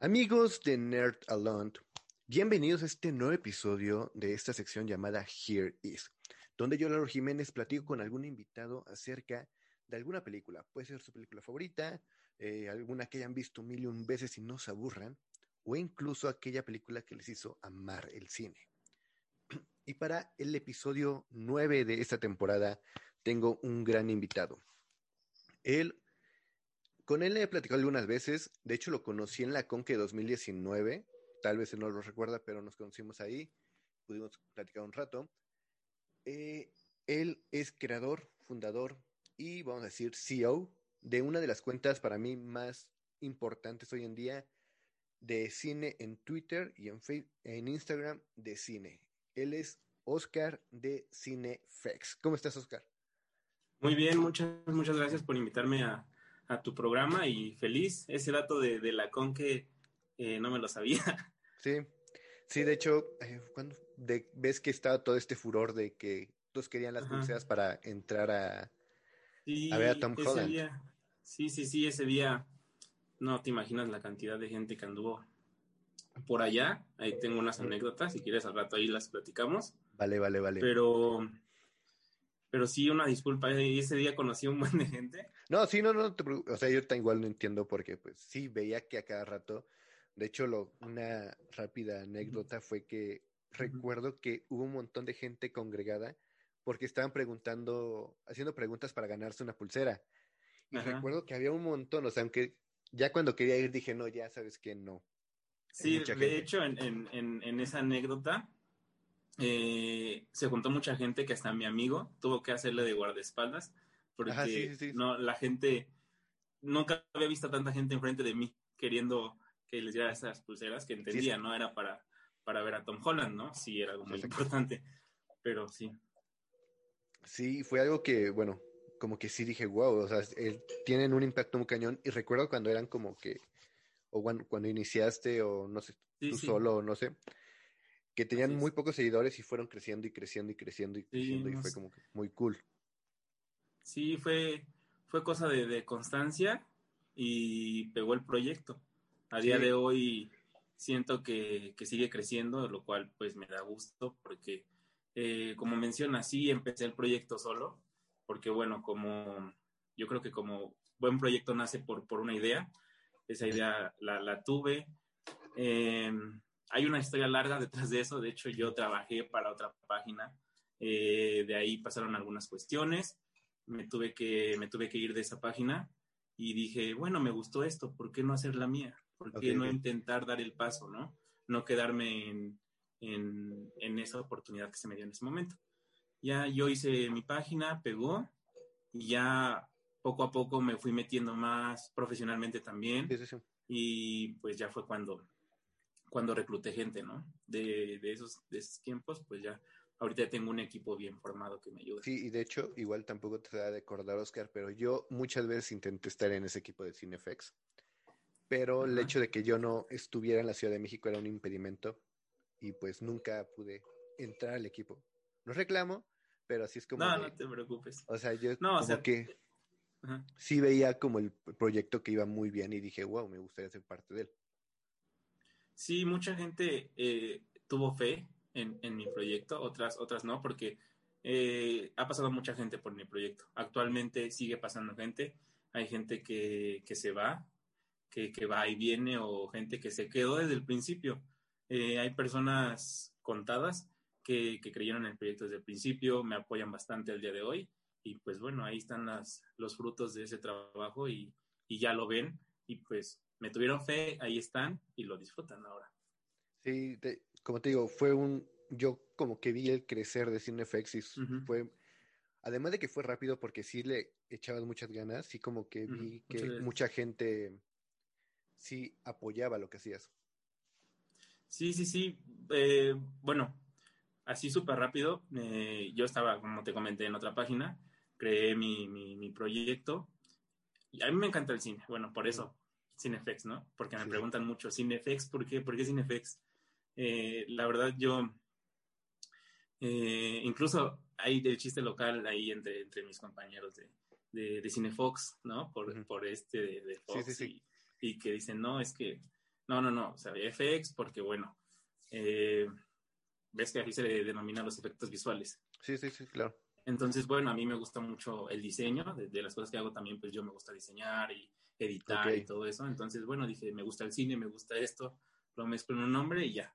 Amigos de Nerd Alone, bienvenidos a este nuevo episodio de esta sección llamada Here Is, donde yo, Lauro Jiménez, platico con algún invitado acerca de alguna película. Puede ser su película favorita, eh, alguna que hayan visto mil y un veces y no se aburran, o incluso aquella película que les hizo amar el cine. Y para el episodio 9 de esta temporada tengo un gran invitado. Él con él he platicado algunas veces, de hecho lo conocí en la Conque 2019, tal vez él no lo recuerda, pero nos conocimos ahí, pudimos platicar un rato. Eh, él es creador, fundador y vamos a decir CEO de una de las cuentas para mí más importantes hoy en día de cine en Twitter y en, Facebook, en Instagram de cine. Él es Oscar de Cinefex. ¿Cómo estás, Oscar? Muy bien, muchas, muchas gracias por invitarme a, a tu programa y feliz. Ese dato de, de la con que eh, no me lo sabía. Sí, sí, de hecho, eh, cuando de, ves que estaba todo este furor de que todos querían las pulseras para entrar a, sí, a ver a Tom Holland. Día, sí, sí, sí, ese día no te imaginas la cantidad de gente que anduvo por allá. Ahí tengo unas anécdotas, si quieres al rato ahí las platicamos. Vale, vale, vale. Pero pero sí, una disculpa, ese día conocí a un buen de gente. No, sí, no, no, te, o sea, yo igual no entiendo porque, pues, sí, veía que a cada rato, de hecho, lo, una rápida anécdota fue que recuerdo que hubo un montón de gente congregada porque estaban preguntando, haciendo preguntas para ganarse una pulsera. Y Ajá. recuerdo que había un montón, o sea, aunque ya cuando quería ir dije, no, ya sabes que no. Sí, de gente. hecho, en, en, en esa anécdota, eh, se juntó mucha gente que hasta mi amigo tuvo que hacerle de guardaespaldas porque Ajá, sí, sí, sí. no la gente nunca había visto a tanta gente enfrente de mí queriendo que les diera esas pulseras que entendía no era para para ver a Tom Holland no sí era algo muy importante pero sí. Sí fue algo que bueno como que sí dije wow o sea eh, tienen un impacto muy cañón y recuerdo cuando eran como que o cuando, cuando iniciaste o no sé tú solo no sé que tenían Así es. muy pocos seguidores y fueron creciendo y creciendo y creciendo y creciendo y fue como que muy cool. sí fue fue cosa de, de constancia y pegó el proyecto. A día de hoy siento que, que sigue creciendo lo cual pues me da gusto porque eh, como menciona sí empecé el proyecto solo porque bueno como yo creo que como buen proyecto nace por, por una idea. Esa idea la, la tuve. Eh, hay una historia larga detrás de eso. De hecho, yo trabajé para otra página. Eh, de ahí pasaron algunas cuestiones. Me tuve, que, me tuve que ir de esa página y dije, bueno, me gustó esto. ¿Por qué no hacer la mía? ¿Por qué Ok, no ok. intentar dar el paso? No, no quedarme en, en, en esa oportunidad que se me dio en ese momento. Ya yo hice mi página, pegó y ya poco a poco me fui metiendo más profesionalmente también Sí, sí, sí. y pues ya fue cuando cuando recluté gente, ¿no? De, de, esos, de esos tiempos, pues ya ahorita tengo un equipo bien formado que me ayuda. Sí, y de hecho, igual tampoco te da de acordar, Oscar, pero yo muchas veces intenté estar en ese equipo de Cinefex, pero el hecho de que yo no estuviera en la Ciudad de México era un impedimento y pues nunca pude entrar al equipo. No reclamo, pero así es como... no, de- no te preocupes. O sea, yo No, o como sea- que Ajá. sí veía como el proyecto que iba muy bien y dije, wow, me gustaría ser parte de él. Sí, mucha gente eh, tuvo fe en, en, mi proyecto, otras, otras no, porque eh, ha pasado mucha gente por mi proyecto. Actualmente sigue pasando gente, hay gente que, que se va, que, que, va y viene, o gente que se quedó desde el principio. Eh, hay personas contadas que, que, creyeron en el proyecto desde el principio, me apoyan bastante el día de hoy, y pues bueno, ahí están las, los frutos de ese trabajo y, y ya lo ven, y pues me tuvieron fe, ahí están y lo disfrutan ahora. Sí, te, como te digo, fue un, yo como que vi el crecer de Cinefx y uh -huh. fue, además de que fue rápido porque sí le echabas muchas ganas, sí como que vi uh -huh. que mucha gente sí apoyaba lo que hacías. Sí, sí, sí, eh, bueno, así súper rápido, eh, yo estaba, como te comenté, en otra página, creé mi, mi, mi, proyecto, y a mí me encanta el cine, bueno, por eso Cinefex, ¿no? Porque me sí. preguntan mucho, ¿Cinefex? ¿Por qué? ¿Por qué Cinefex? Eh, la verdad, yo, eh, incluso hay el chiste local ahí entre, entre mis compañeros de, de, de Cinefox, ¿no? Por, por este de, Fox. Y, que dicen, no, es que, no, no, no, o sea, FX porque, bueno, eh, ves que aquí se le denomina los efectos visuales. Sí, sí, sí, claro. Entonces, bueno, a mí me gusta mucho el diseño, de, las cosas que hago también, pues yo me gusta diseñar y editar y todo eso. Entonces, bueno, dije, me gusta el cine, me gusta esto, lo mezclo en un nombre y ya.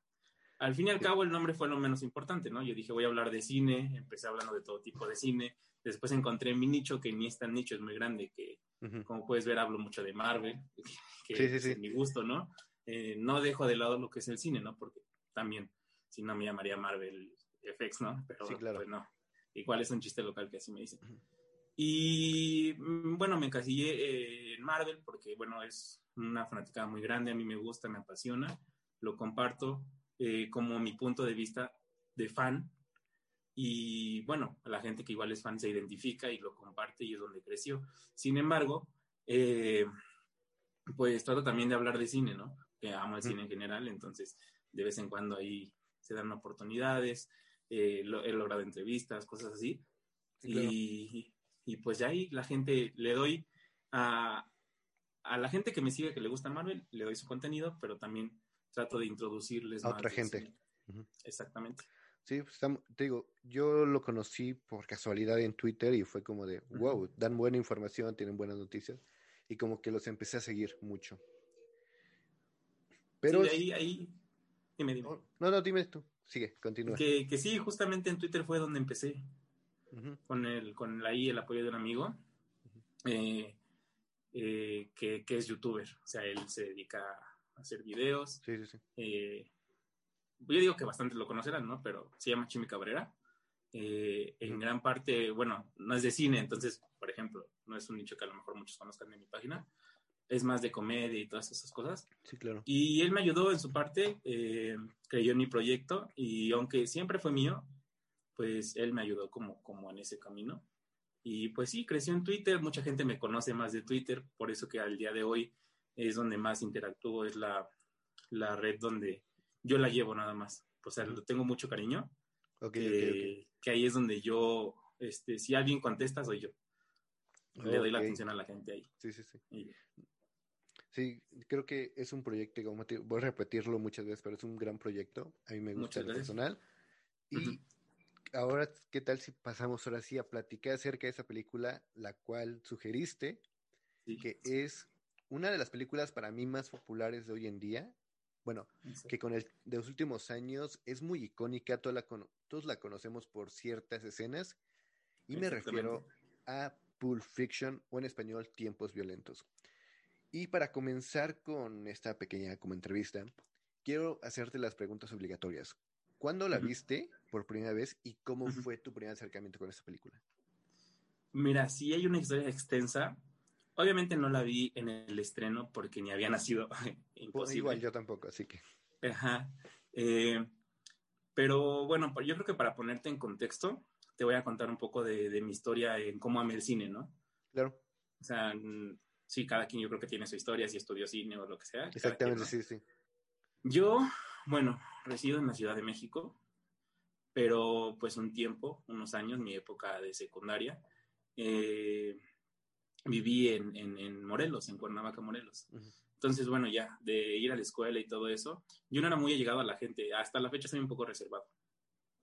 Al fin y al cabo, el nombre fue lo menos importante, ¿no? Yo dije, voy a hablar de cine, empecé hablando de todo tipo de cine. Después encontré mi nicho, que ni es tan nicho, es muy grande, que como puedes ver, hablo mucho de Marvel, que es mi gusto, ¿no? Eh, no dejo de lado lo que es el cine, ¿no? Porque también, si no me llamaría Marvel FX, ¿no? Pero sí, claro. pues no. Igual es un chiste local que así me dicen. Y mm, bueno, me encasillé eh, en Marvel porque, bueno, es una fanática muy grande, a mí me gusta, me apasiona, lo comparto eh, como mi punto de vista de fan. Y bueno, la gente que igual es fan se identifica y lo comparte y es donde creció. Sin embargo, eh, pues trato también de hablar de cine, ¿no? Que amo el cine en general, entonces de vez en cuando ahí se dan oportunidades, eh, he logrado entrevistas, cosas así. y, y, pues ya ahí la gente le doy a, a la gente que me sigue que le gusta Marvel, le doy su contenido, pero también trato de introducirles a otra gente. Exactamente. Sí, pues, te digo, yo lo conocí por casualidad en Twitter y fue como de, wow, dan buena información, tienen buenas noticias y como que los empecé a seguir mucho. Pero... Sí, ahí, ahí, dime, dime. No, no, dime tú, sigue, continúa. Que, que sí, justamente en Twitter fue donde empecé, con, el, con la I, el apoyo de un amigo, eh, eh, que, que es youtuber, o sea, él se dedica a hacer videos. Sí, sí, sí. Eh, yo digo que bastante lo conocerán, ¿no? Pero se llama Chimi Cabrera. Eh, en gran parte, bueno, no es de cine, entonces, por ejemplo, no es un nicho que a lo mejor muchos conozcan en mi página. Es más de comedia y todas esas cosas. Sí, claro. Y él me ayudó en su parte, eh, creyó en mi proyecto y aunque siempre fue mío, pues él me ayudó como, como en ese camino. Y pues sí, creció en Twitter, mucha gente me conoce más de Twitter, por eso que al día de hoy es donde más interactúo, es la, la red donde yo la llevo nada más. O sea, lo tengo mucho cariño. Okay, que, ahí es donde yo, este, si alguien contesta, soy yo. Le doy la atención a la gente ahí. Sí, sí, sí. Sí, creo que es un proyecto, como voy a repetirlo muchas veces, pero es un gran proyecto. A mí me gusta el personal. Y ahora, ¿qué tal si pasamos ahora sí a platicar acerca de esa película, la cual sugeriste, que es una de las películas para mí más populares de hoy en día, bueno, que con el de los últimos años es muy icónica, toda la todos la conocemos por ciertas escenas, y me refiero a Pulp Fiction o en español Tiempos Violentos. Y para comenzar con esta pequeña como entrevista, quiero hacerte las preguntas obligatorias. ¿Cuándo la viste por primera vez y cómo fue tu primer acercamiento con esta película? Mira, sí hay una historia extensa, Obviamente no la vi en el estreno porque ni había nacido. Imposible. Igual yo tampoco, así que. Ajá. Eh, pero bueno, yo creo que para ponerte en contexto, te voy a contar un poco de, mi historia en cómo amé el cine, ¿no? Claro. O sea, sí, cada quien yo creo que tiene su historia, si estudió cine o lo que sea. Exactamente, sí, sí. Yo, bueno, resido en la Ciudad de México, pero pues un tiempo, unos años, mi época de secundaria, eh, viví en, en, Morelos, en Cuernavaca, Morelos. Entonces, bueno, ya, de ir a la escuela y todo eso, yo no era muy allegado a la gente. Hasta la fecha soy un poco reservado.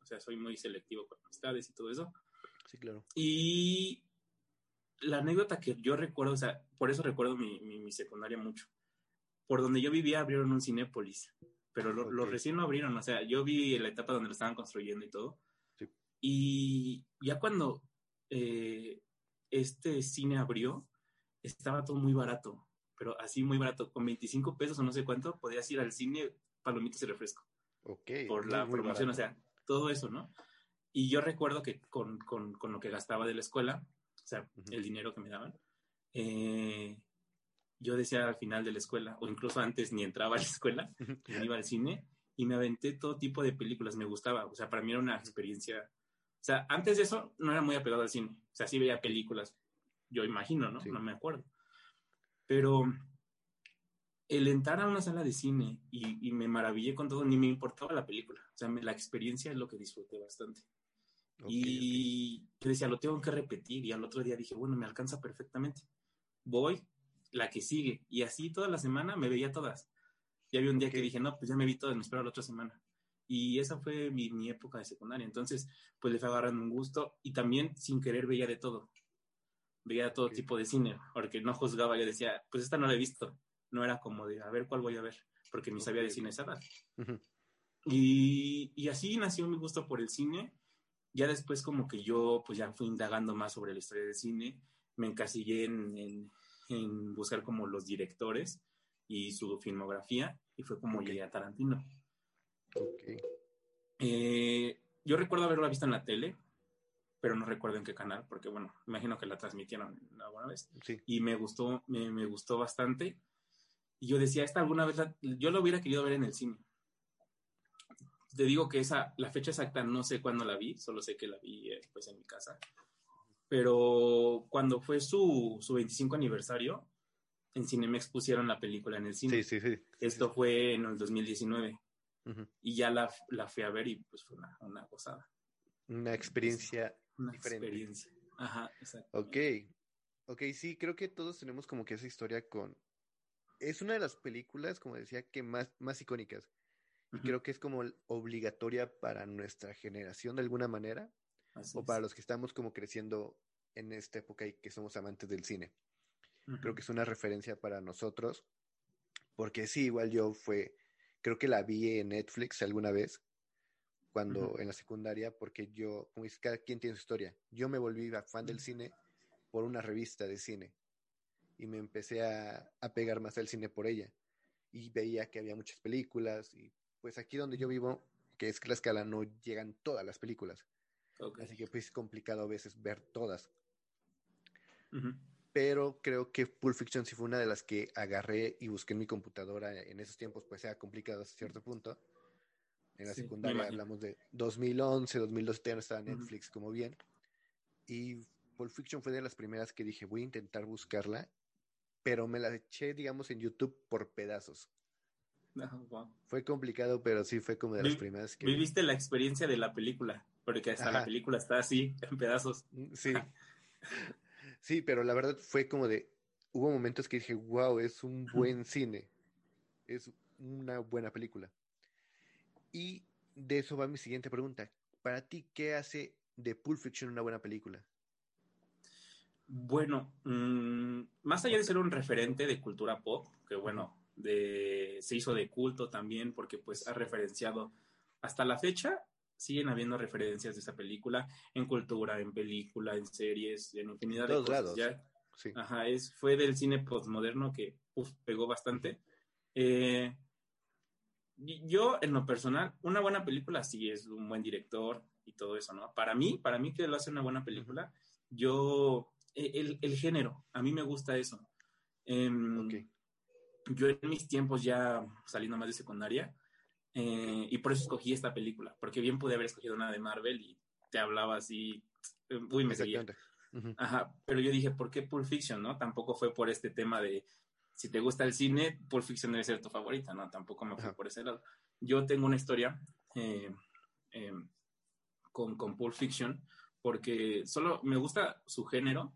O sea, soy muy selectivo con amistades y todo eso. Sí, claro. Y la anécdota que yo recuerdo, o sea, por eso recuerdo mi, mi, secundaria mucho. Por donde yo vivía abrieron un Cinépolis, pero lo, recién lo abrieron, o sea, yo vi la etapa donde lo estaban construyendo y todo. Sí. Y ya cuando eh, este cine abrió, estaba todo muy barato, pero así muy barato, con 25 pesos o no sé cuánto, podías ir al cine, palomitas y refresco. Ok. Por la promoción, o sea, todo eso, ¿no? Y yo recuerdo que con, con, con lo que gastaba de la escuela, o sea, el dinero que me daban, eh, yo decía al final de la escuela, o incluso antes ni entraba a la escuela, me iba al cine y me aventé todo tipo de películas, me gustaba, o sea, para mí era una experiencia o sea, antes de eso no era muy apegado al cine. O sea, sí veía películas, yo imagino, ¿no? No me acuerdo. Pero el entrar a una sala de cine y, me maravillé con todo, ni me importaba la película. O sea, la experiencia es lo que disfruté bastante. y yo decía, lo tengo que repetir. Y al otro día dije, bueno, me alcanza perfectamente. Voy, la que sigue. Y así toda la semana me veía todas. Y había un día que dije, no, pues ya me vi todas, me espero la otra semana. Y esa fue mi, mi, época de secundaria. Entonces, pues le fue agarrando un gusto y también sin querer veía de todo. Veía todo tipo de cine, porque no juzgaba. Yo decía, pues esta no la he visto. No era como de, a ver cuál voy a ver, porque ni sabía de cine esa edad. y, y así nació mi gusto por el cine. Ya después como que yo pues ya fui indagando más sobre la historia del cine. Me encasillé en, en, buscar como los directores y su filmografía y fue como llegué a Tarantino. Okay. Eh, yo recuerdo haberla visto en la tele, pero no recuerdo en qué canal, porque bueno, imagino que la transmitieron alguna vez. Sí. Y me gustó, me, me, gustó bastante. Y yo decía, esta alguna vez, la, yo lo hubiera querido ver en el cine. Te digo que esa, la fecha exacta no sé cuándo la vi, solo sé que la vi eh, pues en mi casa. Pero cuando fue su, su 25 aniversario, en Cinemex pusieron la película en el cine. Sí, sí, sí. Esto fue en el 2019. Y ya la, la, fui a ver y pues fue una, una gozada. Una experiencia una diferente. experiencia. Ajá, exacto. Ok, ok, sí, creo que todos tenemos como que esa historia con... Es una de las películas, como decía, que más, más icónicas. Y uh -huh. creo que es como obligatoria para nuestra generación de alguna manera. Así o para los que estamos como creciendo en esta época y que somos amantes del cine. Uh -huh. Creo que es una referencia para nosotros. Porque sí, igual yo fue creo que la vi en Netflix alguna vez, cuando uh -huh. en la secundaria, porque yo, como dice, cada quien tiene su historia. Yo me volví fan del cine por una revista de cine y me empecé a, a pegar más al cine por ella. Y veía que había muchas películas y pues aquí donde yo vivo, que es Tlaxcala, no llegan todas las películas. Okay. Así que pues es complicado a veces ver todas. Uh -huh pero creo que Pulp Fiction sí fue una de las que agarré y busqué en mi computadora en esos tiempos, pues era complicado hasta cierto punto. En la sí, secundaria hablamos de 2011, 2012, ya no estaba Netflix uh -huh. como bien. Y Pulp Fiction fue de las primeras que dije, voy a intentar buscarla, pero me la eché, digamos, en YouTube por pedazos. Wow. Fue complicado, pero sí fue como de las primeras que... Viviste la experiencia de la película, porque hasta Ajá. la película está así, en pedazos. Sí. Sí, pero la verdad fue como de, hubo momentos que dije, wow, es un buen cine, es una buena película. Y de eso va mi siguiente pregunta. Para ti, ¿qué hace de Pulp Fiction una buena película? Bueno, mmm, más allá de ser un referente de cultura pop, que bueno, de, se hizo de culto también porque pues ha referenciado hasta la fecha siguen habiendo referencias de esa película en cultura, en película, en series, en infinidad de cosas. Lados. Ya, sí. ajá, es, fue del cine postmoderno que uf, pegó bastante. Eh, yo, en lo personal, una buena película sí es un buen director y todo eso, ¿no? Para mí, para mí que lo hace una buena película, yo, el, el género, a mí me gusta eso. Eh, okay. Yo en mis tiempos ya saliendo más de secundaria, eh, y por eso escogí esta película, porque bien pude haber escogido una de Marvel y te hablaba así, uy, me seguía. Uh -huh. Ajá, pero yo dije, ¿por qué Pulp Fiction, no? Tampoco fue por este tema de, si te gusta el cine, Pulp Fiction debe ser tu favorita, ¿no? Tampoco me fui Ajá. por ese lado. Yo tengo una historia eh, eh, con, con Pulp Fiction, porque solo me gusta su género,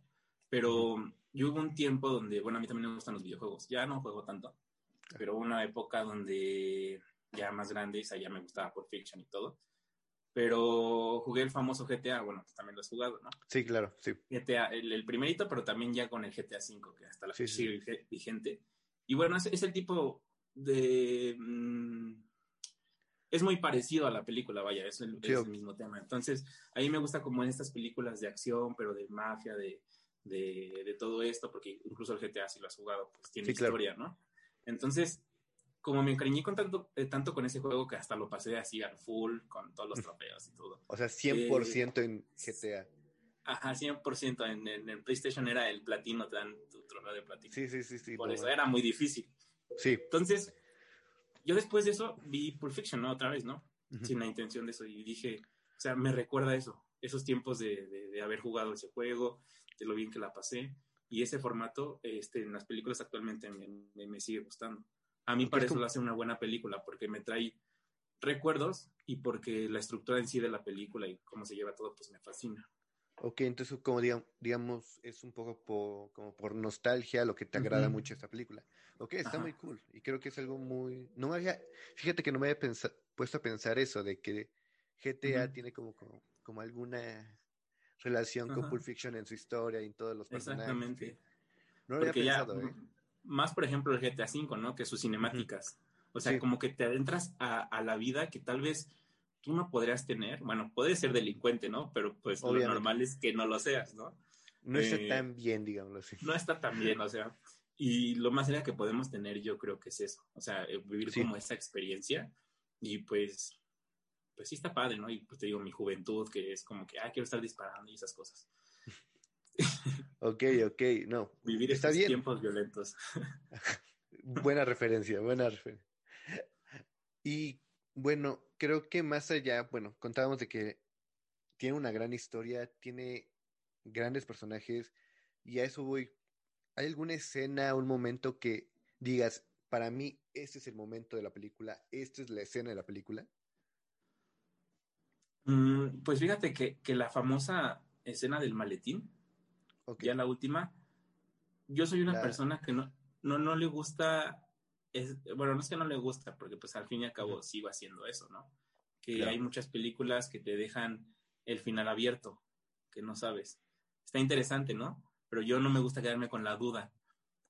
pero uh -huh. yo hubo un tiempo donde, bueno, a mí también me gustan los videojuegos, ya no juego tanto, pero una época donde ya más grande, y ya me gustaba Pulp Fiction y todo. Pero jugué el famoso GTA, bueno, pues también lo has jugado, ¿no? Sí, claro, sí. GTA, el, el primerito, pero también ya con el GTA V, que hasta la fecha sí, sigue sí. vigente. Y bueno, es, es el tipo de... Mmm, es muy parecido a la película, vaya, es, el, sí, es el, mismo tema. Entonces, a mí me gusta como en estas películas de acción, pero de mafia, de, de, de todo esto, porque incluso el GTA, si lo has jugado, pues tiene historia, claro. ¿no? Entonces, como me encariñé con tanto, eh, tanto con ese juego que hasta lo pasé así al full, con todos los trofeos y todo. O sea, 100% eh, en GTA. Ajá, 100%. En, en, en, PlayStation era el platino, te dan tu trofeo de platino. Sí, sí, sí. sí Por no, eso era muy difícil. Sí. Entonces, yo después de eso vi Pulp Fiction, ¿no? Otra vez, ¿no? Uh -huh. Sin la intención de eso. Y dije, o sea, me recuerda eso, esos tiempos de, de, de haber jugado ese juego, de lo bien que la pasé. Y ese formato este, en las películas actualmente me, me, me sigue gustando. A mí para eso lo hace una buena película, porque me trae recuerdos y porque la estructura en sí de la película y cómo se lleva todo, pues me fascina. Ok, entonces como digamos, es un poco por, como por nostalgia lo que te agrada mucho esta película. Ok, está muy cool. Y creo que es algo muy... No me había... Fíjate que no me había puesto a pensar eso, de que GTA tiene como, como, alguna relación con Pulp Fiction en su historia y en todos los personajes. Exactamente. No lo había pensado, ¿eh? Más, por ejemplo, el GTA V, ¿no? Que sus cinemáticas. O sea, como que te adentras a, a la vida que tal vez tú no podrías tener, bueno, puedes ser delincuente, ¿no? Pero pues lo normal es que no lo seas, ¿no? No está eh, tan bien, digámoslo así. No está tan bien, o sea, y lo más sería que podemos tener yo creo que es eso, o sea, eh, vivir como esa experiencia y pues, pues sí está padre, ¿no? Y pues te digo, mi juventud, que es como que, ah, quiero estar disparando y esas cosas. Ok, ok, no. Vivir está estos tiempos violentos. buena referencia, buena referencia. Y bueno, creo que más allá, bueno, contábamos de que tiene una gran historia, tiene grandes personajes, y a eso voy. ¿Hay alguna escena, un momento que digas, para mí, este es el momento de la película, esta es la escena de la película? Mm, pues fíjate que, la famosa escena del maletín, ya la última, yo soy una persona que no, no, no le gusta bueno, no es que no le gusta, porque pues al fin y al cabo sigo haciendo eso, ¿no? Que hay muchas películas que te dejan el final abierto, que no sabes. Está interesante, ¿no? Pero yo no me gusta quedarme con la duda.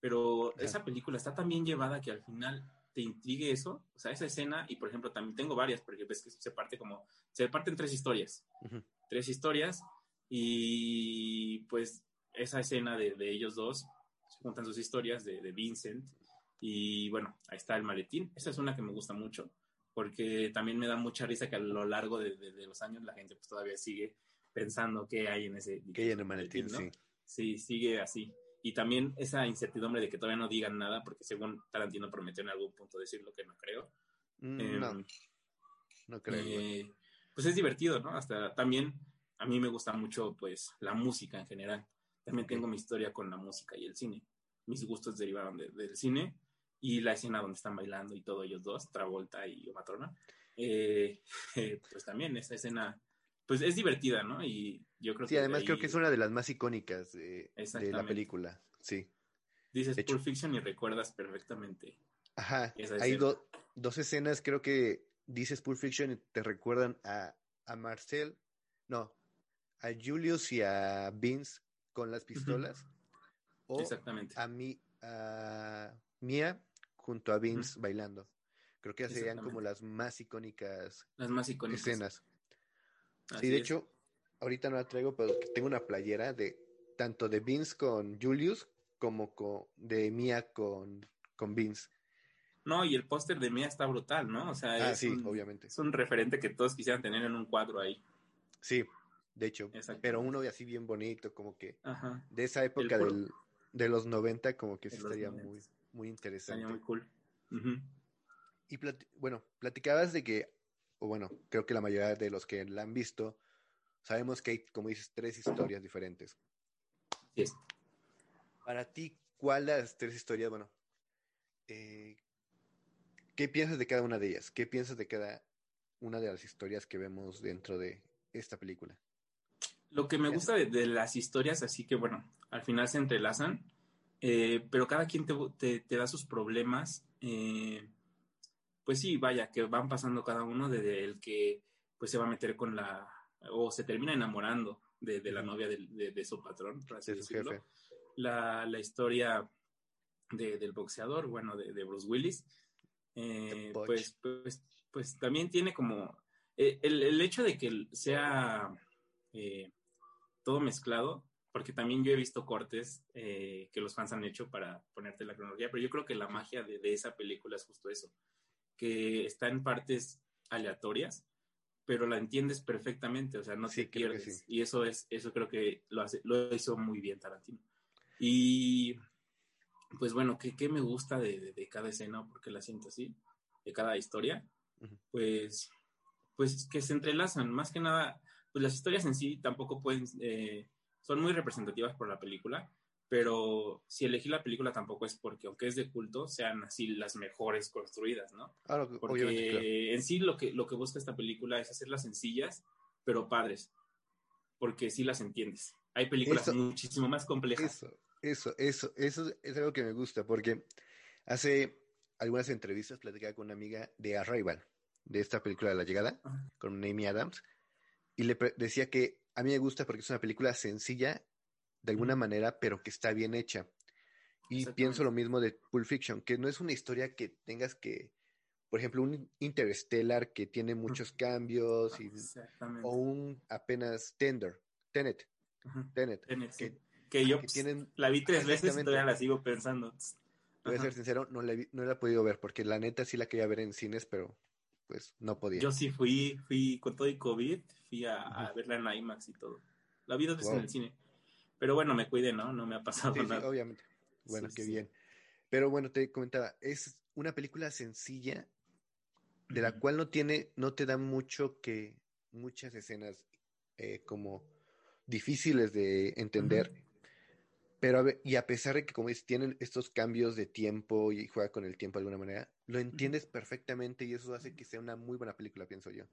Pero esa película está tan bien llevada que al final te intrigue eso, o sea, esa escena, y por ejemplo, también tengo varias, porque ves que se parte como, se parten tres historias, tres historias, y pues esa escena de, ellos dos, se juntan sus historias de, de Vincent y bueno, ahí está el maletín. Esa es una que me gusta mucho, porque también me da mucha risa que a lo largo de, los años la gente pues todavía sigue pensando qué hay en ese ¿Qué hay en el maletín, sí. Sí, sigue así. Y también esa incertidumbre de que todavía no digan nada, porque según Tarantino prometió en algún punto decir lo que no creo. Mm, no, em, no creo. Eh, pues es divertido, ¿no? Hasta también a mí me gusta mucho pues la música en general. También tengo mi historia con la música y el cine. Mis gustos derivaron del cine y la escena donde están bailando y todos ellos dos, Travolta y Matrona, eh, pues también esa escena, pues es divertida, ¿no? Y yo creo sí, además creo que es una de las más icónicas de, la película, sí. Dices Pulp Fiction y recuerdas perfectamente. Ajá, hay dos escenas, creo que dices Pulp Fiction y te recuerdan a, a Marcel, no, a Julius y a Vince con las pistolas. O Exactamente. A mí, a Mia junto a Vince bailando. Creo que serían como las más icónicas, las más icónicas. escenas. sí, de hecho, ahorita no la traigo, pero tengo una playera de tanto de Vince con Julius como con, de Mia con, con Vince. No, y el póster de Mia está brutal, ¿no? O sea, ah, sí, obviamente. Es un referente que todos quisieran tener en un cuadro ahí. Sí, de hecho. Pero uno de así bien bonito, como que de esa época del, de los 90, como que sí estaría muy, muy interesante. muy cool. Y bueno, platicabas de que, o bueno, creo que la mayoría de los que la han visto, sabemos que hay, como dices, tres historias diferentes. Sí. Para ti, ¿cuál de las tres historias, bueno, eh, qué piensas de cada una de ellas? ¿Qué piensas de cada una de las historias que vemos dentro de esta película? Lo que me gusta de, las historias, así que bueno, al final se entrelazan, eh, pero cada quien te, da sus problemas. Eh, pues sí, vaya, que van pasando cada uno desde el que pues se va a meter con la, o se termina enamorando de, la novia de, su patrón, La, la, historia del boxeador, bueno, de, Bruce Willis, eh, pues, pues, pues también tiene como el, el, hecho de que sea todo mezclado, porque también yo he visto cortes eh, que los fans han hecho para ponerte la cronología, pero yo creo que la magia de, esa película es justo eso, que está en partes aleatorias, pero la entiendes perfectamente, o sea, no te pierdes. Y eso es, eso creo que lo, hace, lo hizo muy bien Tarantino. Y pues bueno, ¿qué, qué me gusta de, de, cada escena? Porque la siento así, de cada historia, pues, pues que se entrelazan, más que nada, pues las historias en sí tampoco pueden, eh, son muy representativas por la película, pero si elegí la película tampoco es porque, aunque es de culto, sean así las mejores construidas, ¿no? Ah, porque en sí lo que, lo que busca esta película es hacerlas sencillas, pero padres, porque sí las entiendes. Hay películas muchísimo más complejas. Eso, eso, eso, eso es algo que me gusta, porque hace algunas entrevistas platicaba con una amiga de Arrival, de esta película de La Llegada, con Amy Adams, y le decía que a mí me gusta porque es una película sencilla de alguna manera, pero que está bien hecha. Y pienso lo mismo de Pulp Fiction, que no es una historia que tengas que, por ejemplo, un Interstellar que tiene muchos cambios, y, o un apenas Tender, Tenet, Tenet, que, yo la vi tres veces y todavía la sigo pensando. Voy a ser sincero, no la, no la he podido ver, porque la neta sí la quería ver en cines, pero pues no podía. Yo sí fui, fui con todo el COVID, fui a, verla en IMAX y todo. La vi dos veces en el cine. Pero bueno, me cuide, ¿no? No me ha pasado nada. Sí, obviamente. Bueno, qué bien. Pero bueno, te comentaba, es una película sencilla de la cual no tiene, no te da mucho que, muchas escenas eh, como difíciles de entender. Pero a ver, y a pesar de que como dices, tienen estos cambios de tiempo y juega con el tiempo de alguna manera, lo entiendes perfectamente y eso hace que sea una muy buena película, pienso yo.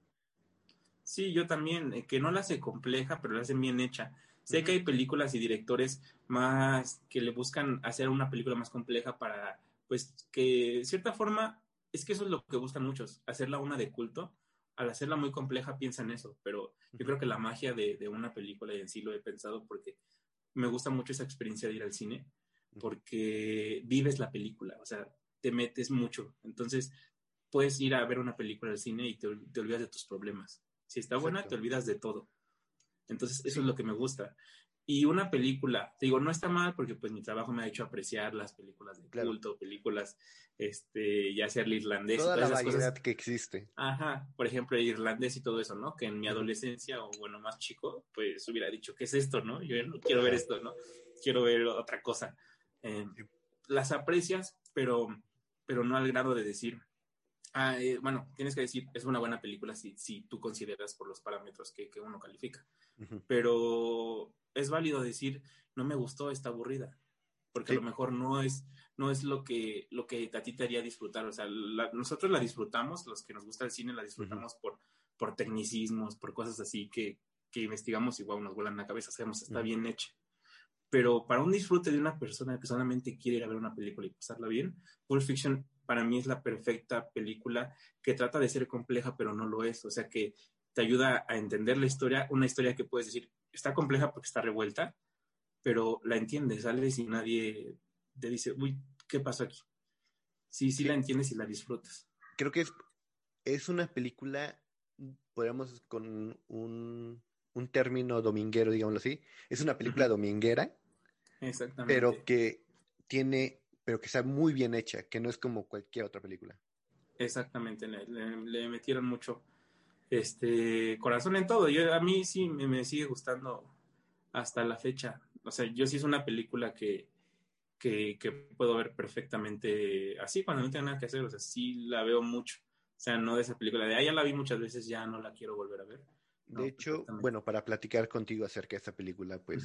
Sí, yo también, eh, que no la hace compleja, pero la hacen bien hecha. Sé que hay películas y directores más que le buscan hacer una película más compleja para, pues, que de cierta forma, es que eso es lo que buscan muchos, hacerla una de culto. Al hacerla muy compleja piensan eso, pero yo creo que la magia de, de una película, y en sí lo he pensado porque me gusta mucho esa experiencia de ir al cine, porque vives la película, o sea, te metes mucho. Entonces, puedes ir a ver una película al cine y te, te olvidas de tus problemas. Si está buena, te olvidas de todo. Entonces, eso es lo que me gusta. Y una película, te digo, no está mal porque pues mi trabajo me ha hecho apreciar las películas de culto, películas, este, ya sea el irlandés. Toda la variedad que existe. Ajá, por ejemplo, el irlandés y todo eso, ¿no? Que en mi adolescencia o bueno, más chico, pues hubiera dicho, ¿qué es esto, no? Yo no quiero ver esto, ¿no? Quiero ver otra cosa. Eh, las aprecias, pero, pero no al grado de decir, ah, eh, bueno, tienes que decir, es una buena película si, si tú consideras por los parámetros que, que uno califica pero es válido decir, no me gustó, está aburrida, porque a lo mejor no es, no es lo que, lo que a ti te haría disfrutar, o sea, nosotros la disfrutamos, los que nos gusta el cine la disfrutamos por, por tecnicismos, por cosas así que, que investigamos y wow, nos vuelan la cabeza, sabemos, está bien hecha. Pero para un disfrute de una persona que solamente quiere ir a ver una película y pasarla bien, Pulp Fiction para mí es la perfecta película que trata de ser compleja, pero no lo es. O sea, que te ayuda a entender la historia, una historia que puedes decir, está compleja porque está revuelta, pero la entiendes, sales y nadie te dice, uy, ¿qué pasó aquí? Sí, sí, la entiendes y la disfrutas. Creo que es, es una película, podríamos con un, un término dominguero, digámoslo así, es una película dominguera, Exactamente. pero que tiene, pero que está muy bien hecha, que no es como cualquier otra película. Exactamente, le metieron mucho este, corazón en todo. Yo, a mí sí me, sigue gustando hasta la fecha. O sea, yo sí es una película que, que, puedo ver perfectamente así cuando no tengo nada que hacer. O sea, sí la veo mucho. O sea, no de esa película de, ah, ya la vi muchas veces, ya no la quiero volver a ver. de hecho, bueno, para platicar contigo acerca de esta película, pues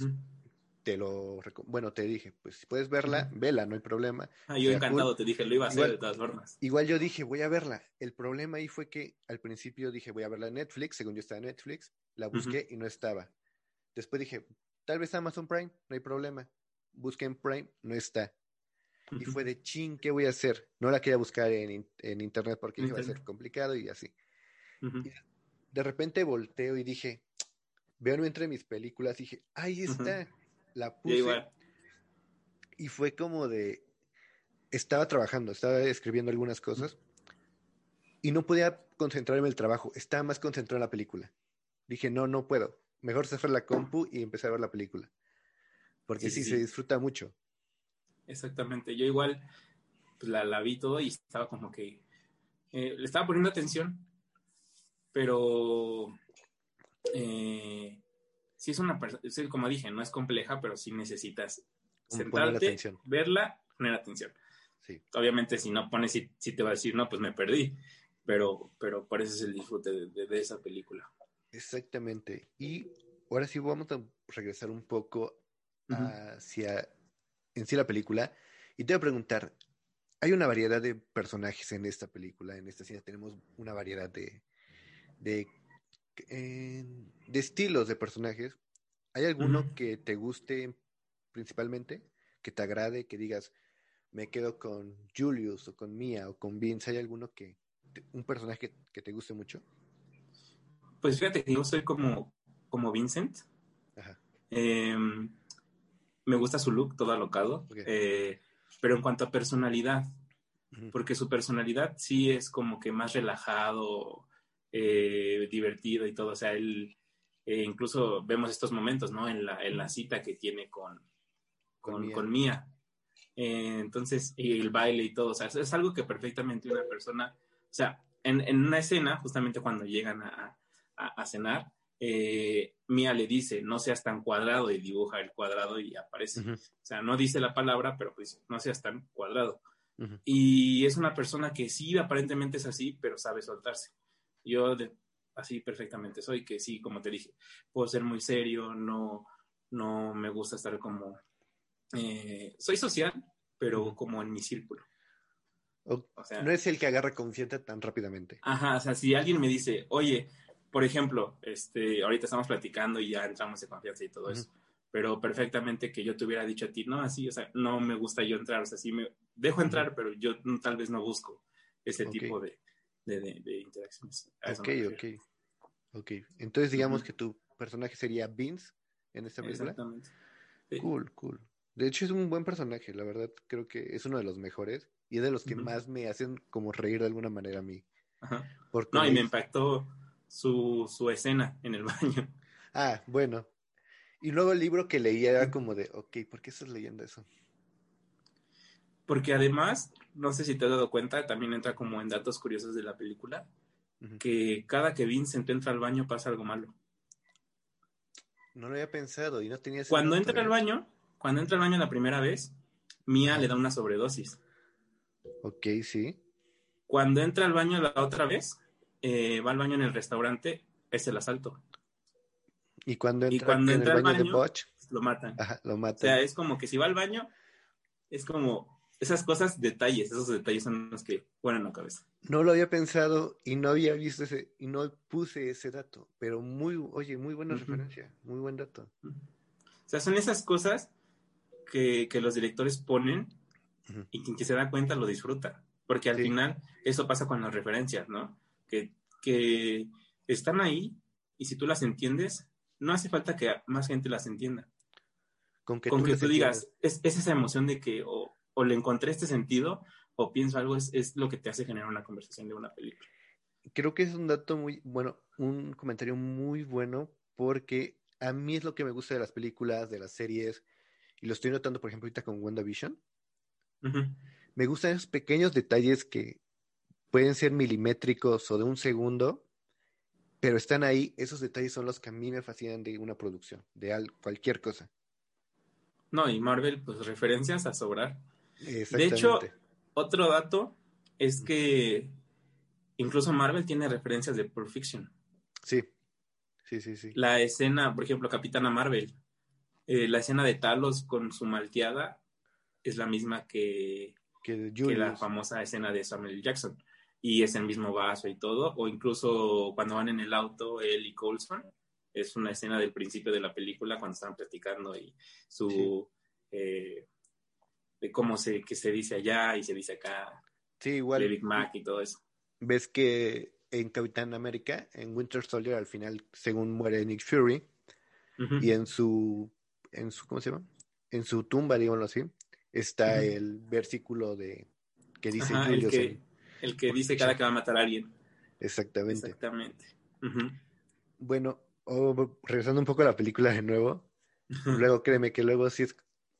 te lo bueno te dije pues si puedes verla vela no hay problema. Ah, yo encantado te dije lo iba a hacer de todas formas. igual yo dije voy a verla el problema ahí fue que al principio dije voy a verla en Netflix según yo estaba en Netflix la busqué y no estaba. Después dije tal vez Amazon Prime no hay problema busqué en Prime no está y fue de ching qué voy a hacer no la quería buscar en, en internet porque iba a ser complicado y así. De repente volteo y dije veo entre mis películas y dije ahí está la puse. Y fue como de. Estaba trabajando, estaba escribiendo algunas cosas y no podía concentrarme en el trabajo, estaba más concentrado en la película. Dije, no, no puedo. Mejor cerrar la compu y empezar a ver la película. Porque sí, se disfruta mucho. Exactamente. Yo igual pues, la, la, vi todo y estaba como que. Eh, le estaba poniendo atención, pero. Eh, si es una persona, como dije, no es compleja, pero sí necesitas sentarte, verla, poner atención. Sí. Obviamente, si no pones, si, te va a decir, no, pues me perdí, pero, pero por eso es el disfrute de, esa película. Exactamente. Y ahora sí vamos a regresar un poco hacia en sí la película y te voy a preguntar, hay una variedad de personajes en esta película, en esta cine tenemos una variedad de, de, de estilos de personajes. ¿Hay alguno que te guste principalmente, que te agrade, que digas, me quedo con Julius o con Mia o con Vince? ¿Hay alguno que, te- un personaje que te guste mucho? Pues fíjate que yo soy como, como Vincent. Ajá. Eh, me gusta su look, todo alocado. Eh, pero en cuanto a personalidad, porque su personalidad sí es como que más relajado, eh, divertido y todo. O sea, él, eh, incluso vemos estos momentos, ¿no? En la, en la cita que tiene con, Con con, Mia. Eh, entonces, y el baile y todo. O sea, es, algo que perfectamente una persona, o sea, en, en una escena, justamente cuando llegan a, a, a cenar, eh, Mia le dice, no seas tan cuadrado y dibuja el cuadrado y aparece. O sea, no dice la palabra, pero pues no seas tan cuadrado. Ujú. Y es una persona que sí, aparentemente es así, pero sabe soltarse. Yo de- así perfectamente soy, que sí, como te dije, puedo ser muy serio, no, no me gusta estar como... eh, soy social, pero como en mi círculo. O- O sea, no es el que agarra confianza tan rápidamente. Ajá, o sea, si alguien me dice, oye, por ejemplo, este, ahorita estamos platicando y ya entramos en confianza y todo eso, pero perfectamente que yo te hubiera dicho a ti, no, así, o sea, no me gusta yo entrar, o sea, sí me dejo entrar, pero yo tal vez no busco ese tipo de, de, de- de interacciones. Ok, ok. Ok. Entonces digamos que tu personaje sería Vince en esta película. Exactamente. Sí. Cool, cool. De hecho es un buen personaje, la verdad creo que es uno de los mejores y es de los que más me hacen como reír de alguna manera a mí. Ajá. Porque No, y me es- impactó su, su escena en el baño. Ah, bueno. Y luego el libro que leía era como de, ok, ¿por qué estás leyendo eso? Porque además, no sé si te has dado cuenta, también entra como en datos curiosos de la película, que cada que Vincent entra al baño pasa algo malo. No lo había pensado y no tenía ese Cuando entra al baño, cuando entra al baño la primera vez, Mia le da una sobredosis. Ok, sí. Cuando entra al baño la otra vez, eh, va al baño en el restaurante, es el asalto. Y cuando Y entra en al baño, de baño, Butch, Lo matan. ajá, lo O mata. sea, es como que si va al baño, es como esas cosas, detalles, esos detalles son los que ponen la cabeza. No lo había pensado y no había visto ese, y no puse ese dato, pero muy, oye, muy buena referencia, muy buen dato. O sea, son esas cosas que, que los directores ponen y quien que se da cuenta lo disfruta. Porque al Sí. final eso pasa con las referencias, ¿no? Que, que están ahí y si tú las entiendes, no hace falta que más gente las entienda. Con que Con tú que tú digas, es, es esa emoción de que o le encontré este sentido o pienso algo, es, es lo que te hace generar una conversación de una película. Creo que es un dato muy, bueno, un comentario muy bueno porque a mí es lo que me gusta de las películas, de las series, y lo estoy notando, por ejemplo, ahorita con WandaVision. Me gustan esos pequeños detalles que pueden ser milimétricos o de un segundo, pero están ahí. Esos detalles son los que a mí me fascinan de una producción, de al- cualquier cosa. No, y Marvel, pues referencias a sobrar. Exactamente. hecho, Otro dato es que incluso Marvel tiene referencias de Pulp Fiction. sí, sí, sí, sí. La escena, por ejemplo, Capitana Marvel, eh, la escena de Talos con su malteada es la misma que, Que que la famosa escena de Samuel. Jackson. Y es el mismo vaso y todo. O incluso cuando van en el auto, él y Colson, es una escena del principio de la película cuando están platicando y su... eh, de cómo se, que se dice allá y se dice acá, sí, de. Big Mac y todo eso. ves que en Capitán América, en Winter Soldier, al final, según muere Nick Fury, y en su, en su, ¿cómo se llama? En su tumba, digámoslo así, está el versículo de que dice Ajá, el que, en- el que dice cada que va a matar a alguien. exactamente. Exactamente. Bueno, oh, regresando un poco a la película de nuevo, luego créeme que luego sí es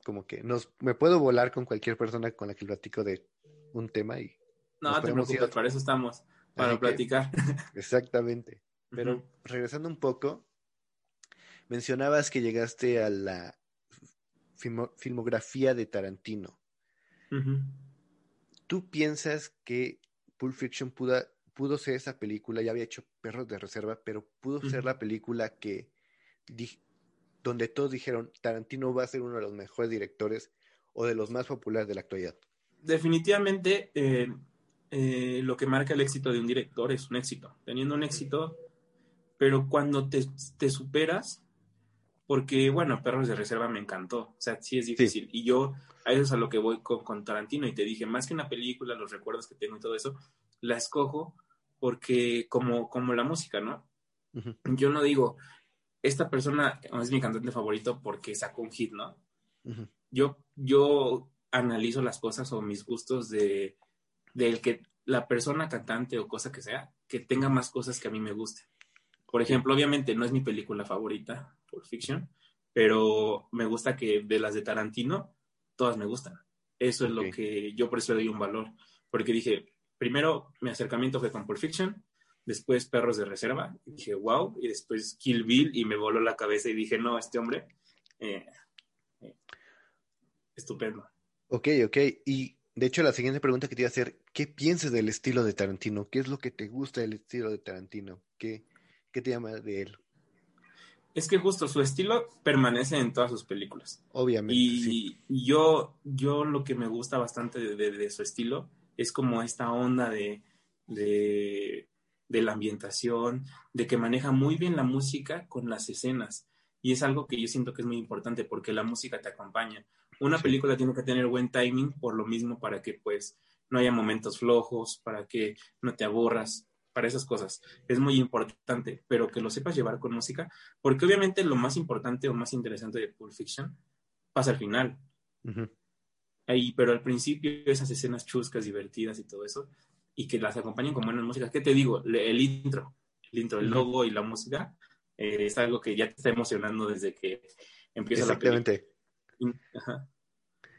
como que nos, me puedo volar con cualquier persona con la que platico de un tema y No, te ir preocupes, para eso estamos, para Así que- platicar. exactamente. Pero regresando un poco, mencionabas que llegaste a la filmo- filmografía de Tarantino. ¿Tú piensas que Pulp Fiction pudo, pudo ser esa película? Ya había hecho Perros de Reserva, pero pudo ser la película que di- donde todos dijeron Tarantino va a ser uno de los mejores directores o de los más populares de la actualidad? Definitivamente, eh, eh, lo que marca el éxito de un director es un éxito. Teniendo un éxito, pero cuando te, te superas, porque, bueno, Perros de Reserva me encantó. O sea, sí es difícil. Y yo, a eso es a lo que voy con, con, Tarantino. Y te dije, más que una película, los recuerdos que tengo y todo eso, la escojo porque, como, como la música, ¿no? Yo no digo, esta persona es mi cantante favorito porque sacó un hit, ¿no? yo, yo analizo las cosas o mis gustos de del que la persona cantante o cosa que sea, que tenga más cosas que a mí me gusten. Por ejemplo, obviamente no es mi película favorita, por Fiction, pero me gusta que de las de Tarantino, todas me gustan. Eso es lo que yo por eso le doy un valor. Porque dije, primero mi acercamiento fue con Pulp Fiction, después Perros de Reserva, y dije, wow, y después Kill Bill, y me voló la cabeza y dije, no, este hombre, eh, eh, estupendo. Ok, ok. Y de hecho, la siguiente pregunta que te iba a hacer, ¿qué piensas del estilo de Tarantino? ¿Qué es lo que te gusta del estilo de Tarantino? ¿Qué, qué te llama de él? Es que justo su estilo permanece en todas sus películas. Obviamente. Y yo, yo lo que me gusta bastante de, su estilo es como esta onda de, de, de, la ambientación, de que maneja muy bien la música con las escenas. Y es algo que yo siento que es muy importante porque la música te acompaña. Una película tiene que tener buen timing por lo mismo para que pues no haya momentos flojos, para que no te aburras, para esas cosas. Es muy importante, pero que lo sepas llevar con música, porque obviamente lo más importante o más interesante de Pulp Fiction pasa al final. Ahí, pero al principio esas escenas chuscas, divertidas y todo eso, y que las acompañen con buenas músicas. ¿Qué te digo? El intro, el intro, el logo y la música eh, es algo que ya te está emocionando desde que empieza la película.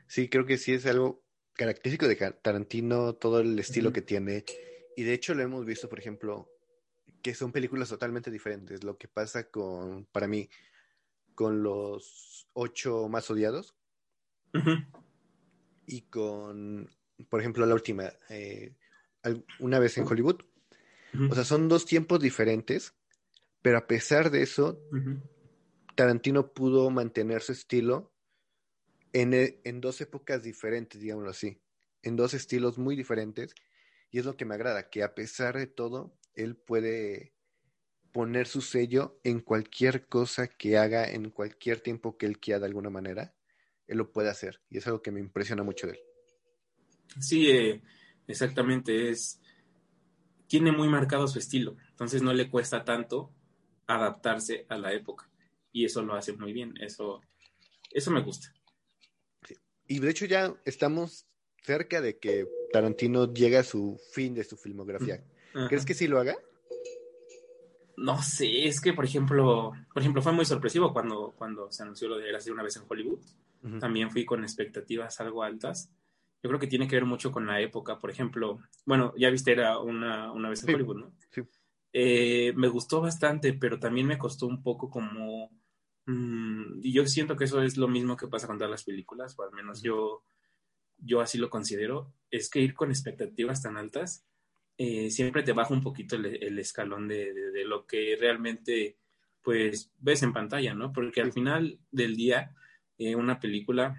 Sí, creo que sí es algo característico de Tarantino, todo el estilo que tiene. Y de hecho lo hemos visto, por ejemplo, que son películas totalmente diferentes. Lo que pasa con, para mí, con los ocho más odiados. Y con, por ejemplo, la última, eh, una vez en Hollywood. O sea, son dos tiempos diferentes, pero a pesar de eso, Tarantino pudo mantener su estilo e, en, dos épocas diferentes, digámoslo así, en dos estilos muy diferentes. Y es lo que me agrada, que a pesar de todo, él puede poner su sello en cualquier cosa que haga, en cualquier tiempo que él quiera de alguna manera, él lo puede hacer. Y es algo que me impresiona mucho de él. Sí, eh, exactamente. Es. Tiene muy marcado su estilo. Entonces no le cuesta tanto adaptarse a la época. Y eso lo hace muy bien. Eso, eso me gusta. Y de hecho ya estamos cerca de que Tarantino llegue a su fin de su filmografía. ¿Crees que sí lo haga? No sé, es que por ejemplo, por ejemplo, fue muy sorpresivo cuando, cuando se anunció lo de hacer una vez en Hollywood. También fui con expectativas algo altas. Yo creo que tiene que ver mucho con la época. Por ejemplo, bueno, ya viste, era una, una vez en Hollywood, ¿no? Sí. Eh, me gustó bastante, pero también me costó un poco como Mm, y yo siento que eso es lo mismo que pasa con todas las películas, o al menos yo, yo así lo considero, es que ir con expectativas tan altas eh, siempre te baja un poquito el, escalón de, de, lo que realmente pues ves en pantalla, ¿no? Porque al final del día eh, una película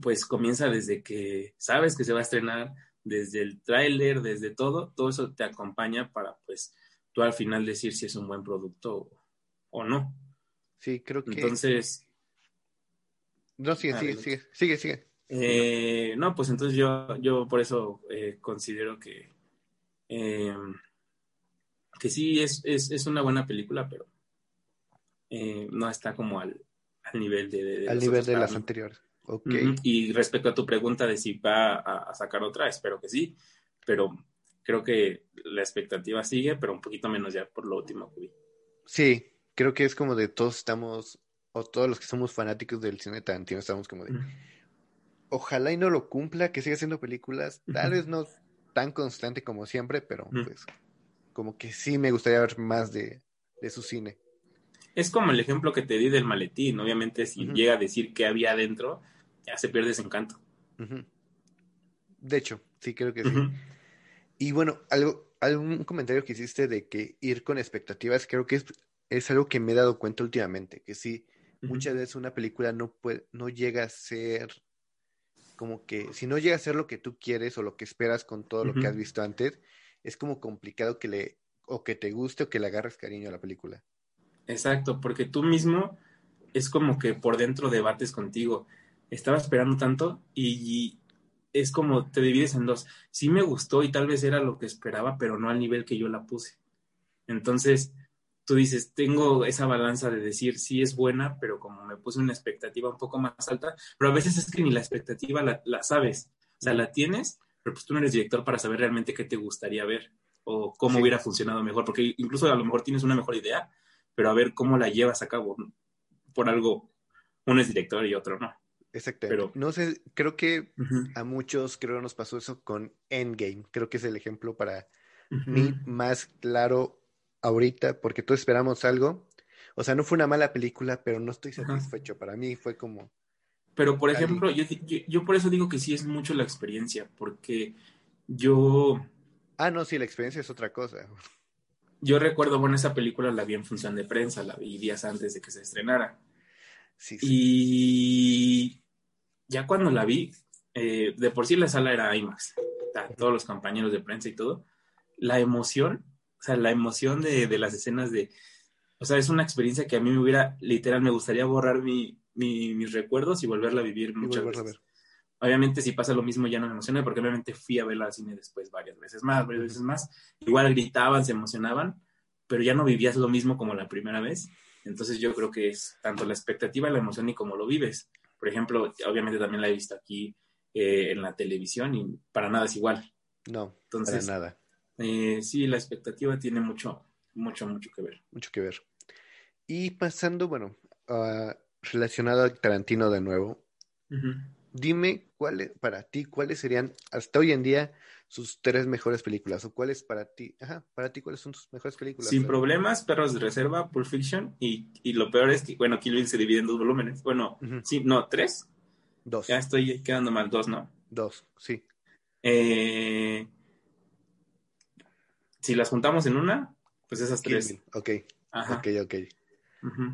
pues comienza desde que sabes que se va a estrenar, desde el tráiler, desde todo, todo eso te acompaña para pues tú al final decir si es un buen producto o no. Sí, creo que. Entonces. No, sigue, sigue, sigue, sigue, sigue. Eh, no, pues entonces yo, yo por eso eh, considero que. Eh, que sí es, es, es, una buena película, pero no está como al, al nivel de, al nivel de las anteriores. Okay. Y respecto a tu pregunta de si va a, a, sacar otra, espero que sí, pero creo que la expectativa sigue, pero un poquito menos ya por lo último que vi. Sí, creo que es como de todos estamos, o todos los que somos fanáticos del cine de Tarantino, estamos como de, ojalá y no lo cumpla, que siga haciendo películas, tal vez no tan constante como siempre, pero pues como que sí me gustaría ver más de, su cine. Es como el ejemplo que te di del maletín, obviamente si llega a decir qué había adentro, ya se pierde ese encanto. De hecho, sí creo que sí. Y bueno, algo, algún comentario que hiciste de que ir con expectativas, creo que es es algo que me he dado cuenta últimamente, que sí, muchas veces una película no, puede, no llega a ser como que si no llega a ser lo que tú quieres o lo que esperas con todo lo que has visto antes, es como complicado que le, o que te guste o que le agarres cariño a la película. Exacto, porque tú mismo es como que por dentro debates contigo. Estaba esperando tanto y, es como te divides en dos. Sí me gustó y tal vez era lo que esperaba, pero no al nivel que yo la puse. Entonces, tú dices, tengo esa balanza de decir, sí es buena, pero como me puse una expectativa un poco más alta, pero a veces es que ni la expectativa la, la sabes. O sea, la tienes, pero pues tú no eres director para saber realmente qué te gustaría ver o cómo hubiera funcionado mejor, porque incluso a lo mejor tienes una mejor idea, pero a ver cómo la llevas a cabo por algo, uno es director y otro no. Exacto. Pero, no sé, creo que a muchos creo nos pasó eso con Endgame. Creo que es el ejemplo para mí más claro ahorita, porque todos esperamos algo. O sea, no fue una mala película, pero no estoy satisfecho. Para mí fue como. Pero, por ejemplo, yo, yo, por eso digo que sí es mucho la experiencia, porque yo. Ah, no, sí, la experiencia es otra cosa. Yo recuerdo, bueno, esa película la vi en función de prensa, la vi días antes de que se estrenara. Sí, sí. Y ya cuando la vi, eh, de por sí la sala era IMAX, todos los compañeros de prensa y todo, la emoción, o sea, la emoción de, las escenas de, o sea, es una experiencia que a mí me hubiera, literal, me gustaría borrar mis recuerdos y volverla a vivir muchas veces. Obviamente, si pasa lo mismo, ya no me emociona, porque obviamente fui a verla al cine después varias veces más, varias veces más. Igual gritaban, se emocionaban, pero ya no vivías lo mismo como la primera vez. Entonces, yo creo que es tanto la expectativa, la emoción y cómo lo vives. Por ejemplo, obviamente también la he visto aquí eh, en la televisión y para nada es igual. No, Entonces, para nada. Eh, sí, la expectativa tiene mucho, mucho, mucho que ver. Mucho que ver. Y pasando, bueno, relacionado a Tarantino de nuevo, dime cuáles, para ti, cuáles serían hasta hoy en día sus tres mejores películas o cuáles para ti, ajá, para ti cuáles son sus mejores películas. Sin problemas, Perros de Reserva, Pulp Fiction y, y, lo peor es que, bueno, Kill Bill se divide en dos volúmenes. Bueno, sí, no, tres. Dos. Ya estoy quedando mal, dos, ¿no? Dos, sí. Eh, si las juntamos en una, pues esas Kill tres. Bill. Ok, ajá. ok, ok.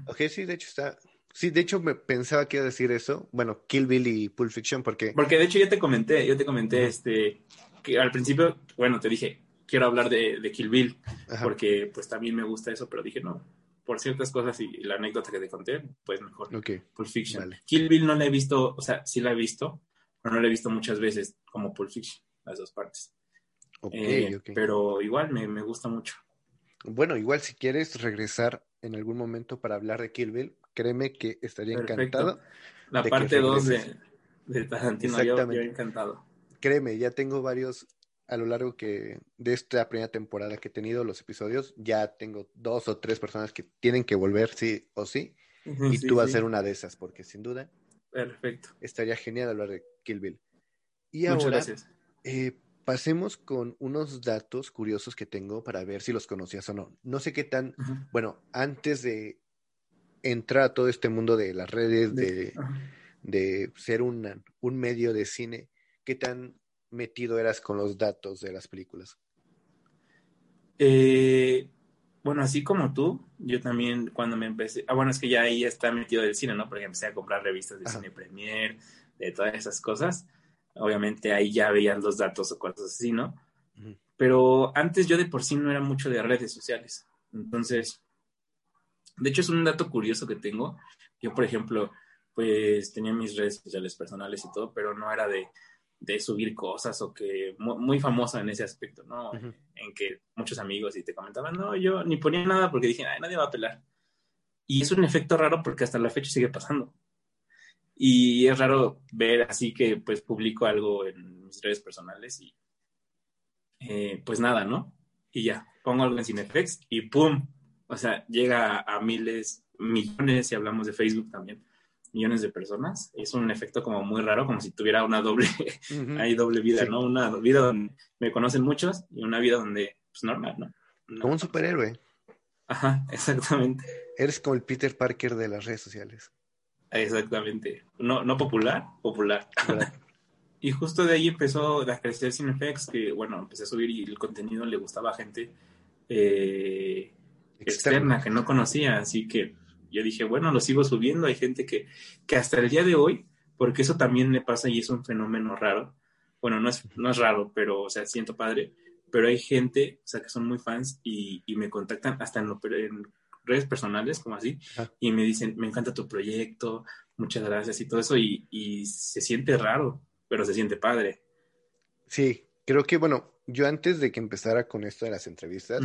Ok, sí, de hecho está, Sí, de hecho me pensaba que iba a decir eso. Bueno, Kill Bill y Pulp Fiction, porque. Porque de hecho yo te comenté, yo te comenté este que al principio, bueno, te dije, quiero hablar de, de Kill Bill, porque pues también me gusta eso, pero dije, no, por ciertas cosas y, la anécdota que te conté, pues mejor. Pulp Fiction. Kill Bill no la he visto, o sea, sí la he visto, pero no la he visto muchas veces como Pulp Fiction, las dos partes. Eh, pero igual me, me gusta mucho. Bueno, igual si quieres regresar en algún momento para hablar de Kill Bill, créeme que estaría encantado. La parte 2 de, de, Tarantino, yo, yo, encantado. Créeme, ya tengo varios a lo largo que de esta primera temporada que he tenido los episodios, ya tengo dos o tres personas que tienen que volver sí o sí, y tú vas a ser una de esas, porque sin duda. Perfecto. Estaría genial hablar de Kill Bill. Y Muchas ahora, gracias. Eh, pasemos con unos datos curiosos que tengo para ver si los conocías o no. No sé qué tan, bueno, antes de entrar a todo este mundo de las redes, de, de ser un medio de cine, ¿qué tan metido eras con los datos de las películas? Eh, bueno, así como tú, yo también cuando me empecé, ah, bueno, es que ya ahí está metido del cine, ¿no? Porque empecé a comprar revistas de cine premier, de todas esas cosas. Obviamente ahí ya veían los datos o cosas así, ¿no? Pero antes yo de por sí no era mucho de redes sociales. Entonces, de hecho, es un dato curioso que tengo. Yo, por ejemplo, pues tenía mis redes sociales personales y todo, pero no era de, subir cosas o que muy, famosa en ese aspecto, ¿no? En que muchos amigos y te comentaban, no, yo ni ponía nada porque dije, ay, nadie va a pelar. Y es un efecto raro porque hasta la fecha sigue pasando. Y es raro ver así que pues publico algo en mis redes personales y eh, pues nada, ¿no? Y ya, pongo algo en Cineflex y ¡pum! O sea, llega a miles, millones, si hablamos de Facebook también, millones de personas. Es un efecto como muy raro, como si tuviera una doble, hay doble vida, ¿no? Una vida donde me conocen muchos y una vida donde, pues normal, ¿no? como un superhéroe. Ajá, exactamente. Eres como el Peter Parker de las redes sociales. Exactamente. No, no popular, popular. y justo de ahí empezó a crecer Cinefx, que bueno, empecé a subir y el contenido le gustaba a gente eh, externa que no conocía, así que yo dije, bueno, lo sigo subiendo, hay gente que, que hasta el día de hoy porque eso también me pasa y es un fenómeno raro. Bueno, no es, no es raro, pero, o sea, siento padre, pero hay gente, o sea, que son muy fans y, y me contactan hasta en, lo, en redes personales, como así, y me dicen, me encanta tu proyecto, muchas gracias y todo eso, y, y se siente raro, pero se siente padre. Sí, creo que, bueno, yo antes de que empezara con esto de las entrevistas,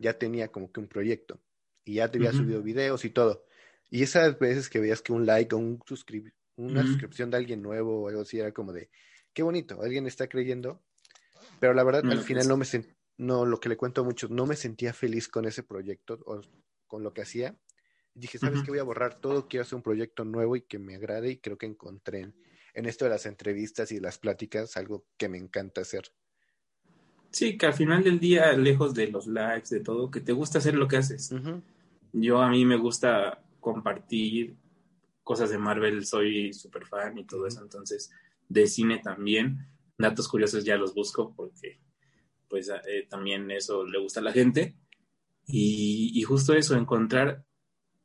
ya tenía como que un proyecto y ya te había subido videos y todo. Y esas veces que veías que un like o un una suscripción de alguien nuevo o algo así era como de, qué bonito, alguien está creyendo. Pero la verdad, al final no me no, lo que le cuento a muchos, no me sentía feliz con ese proyecto o con lo que hacía. dije, ¿sabes qué? Voy a borrar todo, quiero hacer un proyecto nuevo y que me agrade y creo que encontré en, esto de las entrevistas y las pláticas algo que me encanta hacer. Sí, que al final del día, lejos de los likes, de todo, que te gusta hacer lo que haces. Yo a mí me gusta compartir cosas de Marvel, soy súper fan y todo eso, entonces de cine también. Datos curiosos ya los busco porque pues eh, también eso le gusta a la gente. Y, justo eso, encontrar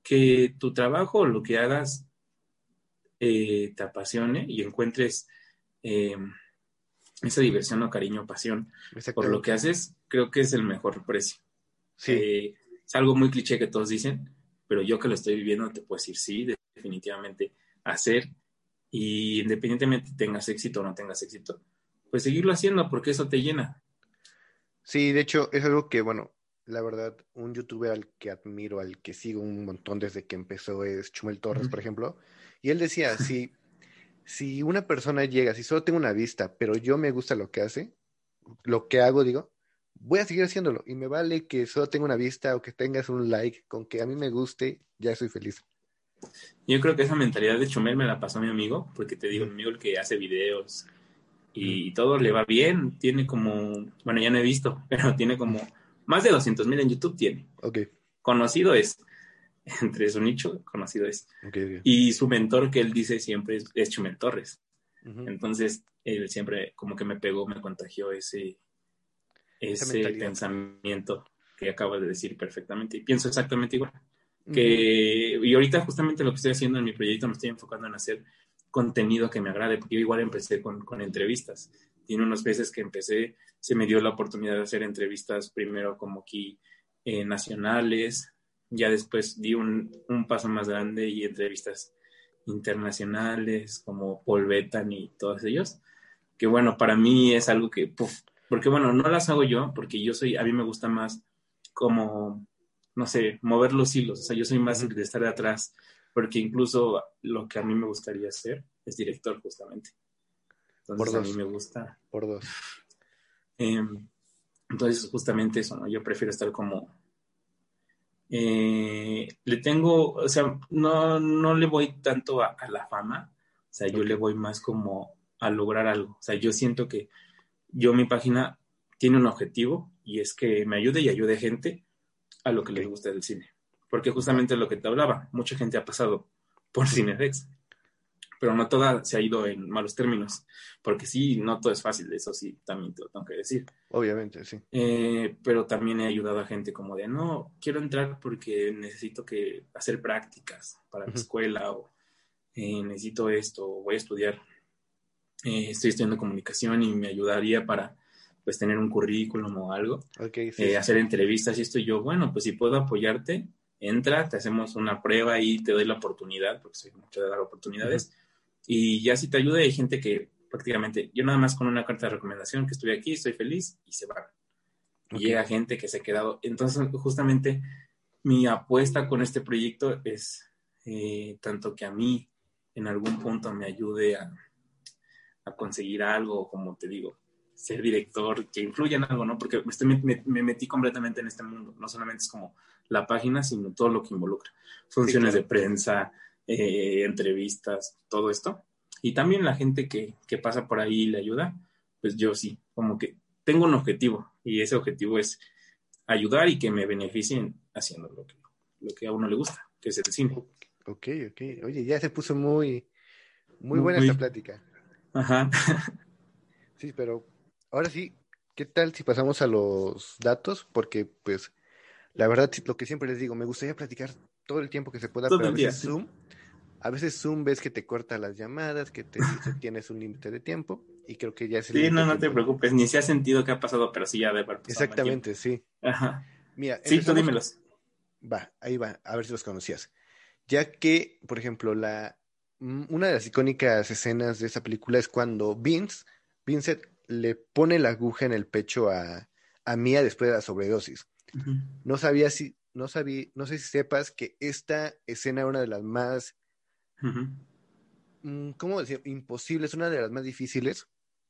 que tu trabajo, lo que hagas, eh, te apasione y encuentres eh, esa diversión o cariño o pasión por lo que haces, creo que es el mejor precio. Sí. Eh, es algo muy cliché que todos dicen, pero yo que lo estoy viviendo te puedo decir sí, definitivamente hacer y independientemente tengas éxito o no tengas éxito, pues seguirlo haciendo porque eso te llena. Sí, de hecho es algo que, bueno, la verdad, un youtuber al que admiro, al que sigo un montón desde que empezó es Chumel Torres, por ejemplo, y él decía, sí si una persona llega, si solo tengo una vista, pero yo me gusta lo que hace, lo que hago, digo, voy a seguir haciéndolo. Y me vale que solo tenga una vista o que tengas un like, con que a mí me guste, ya soy feliz. Yo creo que esa mentalidad de Chumel me la pasó a mi amigo, porque te digo, mi amigo el que hace videos y todo le va bien, tiene como, bueno, ya no he visto, pero tiene como más de 200 mil en YouTube tiene. Ok. Conocido es. entre su nicho conocido es. Y su mentor que él dice siempre es, Chumel Torres. Entonces, él siempre como que me pegó, me contagió ese, ese pensamiento que acabas de decir perfectamente. Y pienso exactamente igual. Que, y ahorita justamente lo que estoy haciendo en mi proyecto me estoy enfocando en hacer contenido que me agrade, porque yo igual empecé con, con entrevistas. Tiene unos meses que empecé, se me dio la oportunidad de hacer entrevistas primero como aquí eh, nacionales, ya después di un, paso más grande y entrevistas internacionales como Paul Betan y todos ellos, que bueno, para mí es algo que, porque bueno, no las hago yo, porque yo soy, a mí me gusta más como, no sé, mover los hilos, o sea, yo soy más de estar de atrás, porque incluso lo que a mí me gustaría hacer es director justamente. Entonces a mí me gusta. Por dos. Em, entonces justamente eso, ¿no? Yo prefiero estar como eh, le tengo, o sea, no, no le voy tanto a, la fama, o sea, yo le voy más como a lograr algo. O sea, yo siento que yo mi página tiene un objetivo y es que me ayude y ayude gente a lo que les gusta del cine. Porque justamente lo que te hablaba, mucha gente ha pasado por Cinedex pero no toda se ha ido en malos términos, porque sí, no todo es fácil, eso sí, también te lo tengo que decir. Obviamente, sí. Eh, pero también he ayudado a gente como de, no, quiero entrar porque necesito que hacer prácticas para la escuela o eh, necesito esto, o voy a estudiar, eh, estoy estudiando comunicación y me ayudaría para pues tener un currículum o algo, hacer entrevistas y esto y yo, bueno, pues si puedo apoyarte, entra, te hacemos una prueba y te doy la oportunidad, porque soy mucho de dar oportunidades, y ya si te ayuda, hay gente que prácticamente, yo nada más con una carta de recomendación que estoy aquí, estoy feliz y se va. Y llega gente que se ha quedado. Entonces, justamente mi apuesta con este proyecto es eh, tanto que a mí en algún punto me ayude a, conseguir algo, como te digo, ser director, que influya en algo, ¿no? Porque me, metí completamente en este mundo. No solamente es como la página, sino todo lo que involucra. Funciones de prensa, eh, entrevistas, todo esto. Y también la gente que, pasa por ahí y le ayuda, pues yo sí, como que tengo un objetivo y ese objetivo es ayudar y que me beneficien haciendo lo que, lo que a uno le gusta, que es el cine. Ok, ok. Oye, ya se puso muy, muy buena esta plática. Ajá. sí, pero ahora sí, ¿qué tal si pasamos a los datos? Porque, pues, la verdad, lo que siempre les digo, me gustaría platicar todo el tiempo que se pueda, pero a Zoom A veces Zoom ves que te corta las llamadas, que te dice tienes un límite de tiempo y creo que ya es el Sí, no, no te preocupes, ni se ha sentido que ha pasado, pero sí ya debe haber Exactamente, sí. Ajá. Mira, sí, tú dímelos. Va, ahí va, a ver si los conocías. Ya que, por ejemplo, la una de las icónicas escenas de esa película es cuando Vince, Vincent le pone la aguja en el pecho a, a Mia después de la sobredosis. No sabía si, no sabía, no sé si sepas que esta escena era una de las más, mm, ¿cómo decir? Imposibles, una de las más difíciles,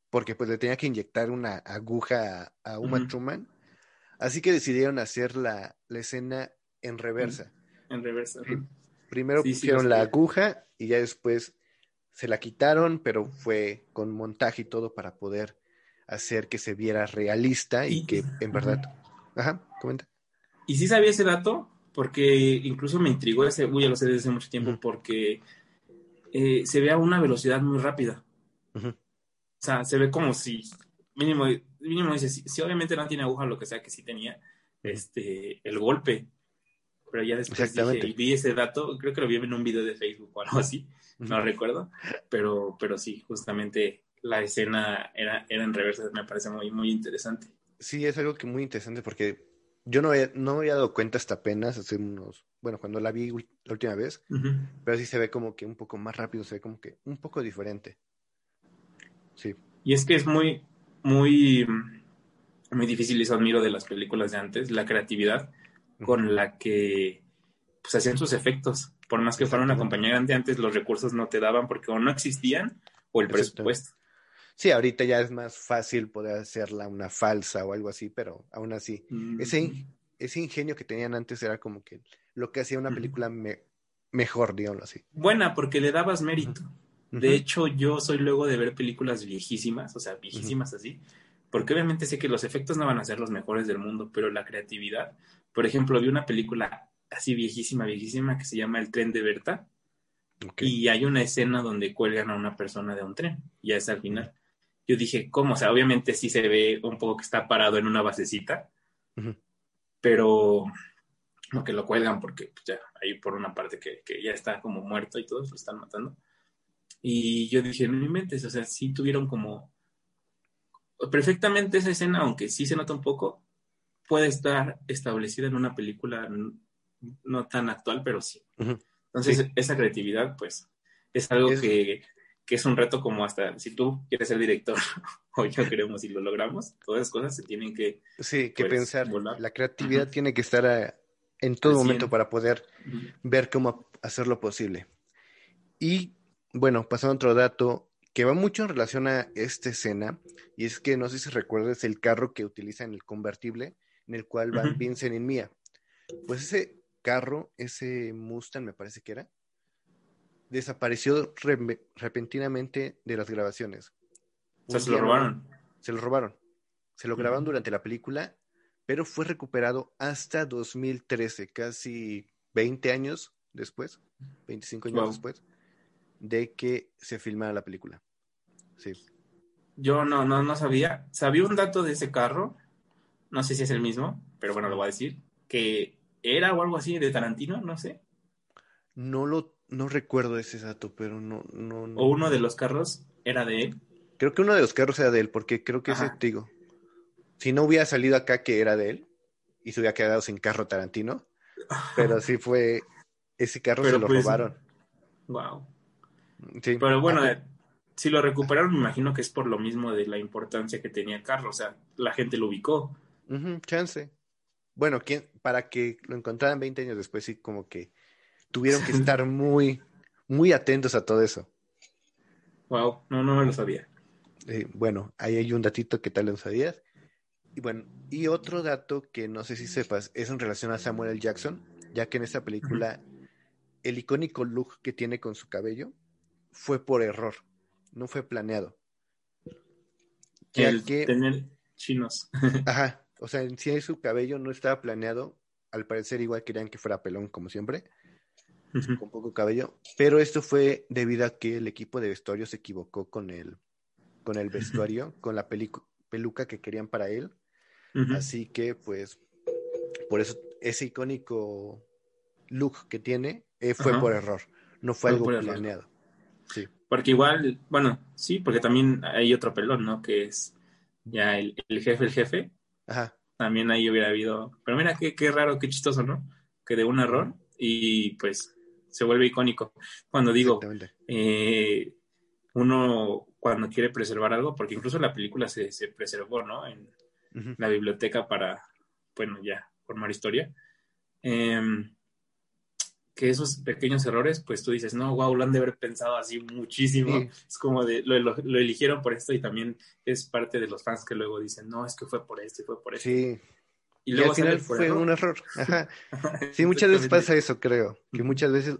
porque pues le tenía que inyectar una aguja a, Uma Truman. Así que decidieron hacer la, la escena en reversa. En reversa. Primero pusieron la aguja y ya después se la quitaron, pero fue con montaje y todo para poder hacer que se viera realista y, que en verdad. Ajá, comenta. Y sí sabía ese dato, porque incluso me intrigó ese, uy, ya lo sé desde hace mucho tiempo, porque eh, se ve a una velocidad muy rápida. O sea, se ve como si, mínimo, mínimo dice, si, obviamente no tiene aguja, lo que sea que sí tenía, este, el golpe. Pero ya después dije, vi ese dato, creo que lo vi en un video de Facebook o algo así, no recuerdo, pero, pero sí, justamente la escena era, era en reversa, me parece muy, muy interesante. Sí, es algo que muy interesante porque yo no, no me había dado cuenta hasta apenas hace unos, bueno, cuando la vi la última vez, pero sí se ve como que un poco más rápido, se ve como que un poco diferente. Sí. Y es que es muy, muy, muy difícil, eso admiro de las películas de antes, la creatividad con la que pues hacían sus efectos. Por más que fuera una compañía grande, antes los recursos no te daban porque o no existían o el presupuesto. Sí, ahorita ya es más fácil poder hacerla una falsa o algo así, pero aún así, ese, ese ingenio que tenían antes era como que lo que hacía una película mejor, digámoslo así. Buena, porque le dabas mérito. De hecho, yo soy luego de ver películas viejísimas, o sea, viejísimas así, porque obviamente sé que los efectos no van a ser los mejores del mundo, pero la creatividad, por ejemplo, vi una película así viejísima, viejísima, que se llama El tren de Berta, y hay una escena donde cuelgan a una persona de un tren, ya es al final yo dije, ¿cómo? O sea, obviamente sí se ve un poco que está parado en una basecita, pero no que lo cuelgan porque pues, ya hay por una parte que, ya está como muerto y todos lo están matando. Y yo dije, no me inventes, o sea, sí tuvieron como perfectamente esa escena, aunque sí se nota un poco, puede estar establecida en una película no tan actual, pero sí. Entonces, esa creatividad, pues, es algo que que es un reto como hasta si tú quieres ser director o yo queremos y lo logramos, todas esas cosas se tienen que... Sí, que pues, pensar. La creatividad tiene que estar en todo momento para poder ver cómo hacerlo posible. Y bueno, pasando a otro dato que va mucho en relación a esta escena, y es que no sé si recuerdas el carro que utiliza en el convertible, en el cual van Vincent y Mia. Pues ese carro, ese Mustang me parece que era, desapareció repentinamente de las grabaciones. O sea, se lo robaron. Se lo robaron. Se lo grabaron durante la película, pero fue recuperado hasta 2013, casi 20 años después, 25 años después, de que se filmara la película. Sí. Yo no, no, no sabía. Sabía un dato de ese carro, no sé si es el mismo, pero bueno, lo voy a decir, que era o algo así de Tarantino, no sé. No lo no recuerdo ese dato, pero no, no, ¿O uno de los carros era de él? Creo que uno de los carros era de él, porque creo que ese, digo, si no hubiera salido acá que era de él, y se hubiera quedado sin carro Tarantino, pero sí fue, ese carro se lo pues, robaron. Wow. Sí. Pero bueno, si lo recuperaron, me imagino que es por lo mismo de la importancia que tenía el carro, o sea, la gente lo ubicó. chance. Bueno, ¿quién, para que lo encontraran 20 años después, sí, como que tuvieron que estar muy, muy atentos a todo eso. Wow, no, no lo sabía. Eh, bueno, ahí hay un datito que tal lo sabías. Y bueno, y otro dato que no sé si sepas es en relación a Samuel L. Jackson, ya que en esta película el icónico look que tiene con su cabello fue por error, no fue planeado. el que tener chinos. ajá, o sea, en sí su cabello no estaba planeado, al parecer igual querían que fuera pelón como siempre, con poco cabello, pero esto fue debido a que el equipo de vestuario se equivocó con el, con el vestuario, con la peluca que querían para él. Así que, pues, por eso ese icónico look que tiene eh, fue por error. No fue, algo planeado. Sí. Porque igual, bueno, sí, porque también hay otro pelón, ¿no? Que es ya el, jefe, el jefe. Ajá. También ahí hubiera habido. Pero mira qué, qué raro, qué chistoso, ¿no? Que de un error y pues se vuelve icónico. Cuando digo, eh, uno cuando quiere preservar algo, porque incluso la película se, se preservó, ¿no? En la biblioteca para, bueno, ya, formar historia. Em, que esos pequeños errores, pues tú dices, no, wow, lo han de haber pensado así muchísimo. Es como de, lo, lo, eligieron por esto y también es parte de los fans que luego dicen, no, es que fue por esto y fue por esto. Sí. Y, luego al final fue un error. Ajá. Sí, muchas veces pasa eso, creo. Que muchas veces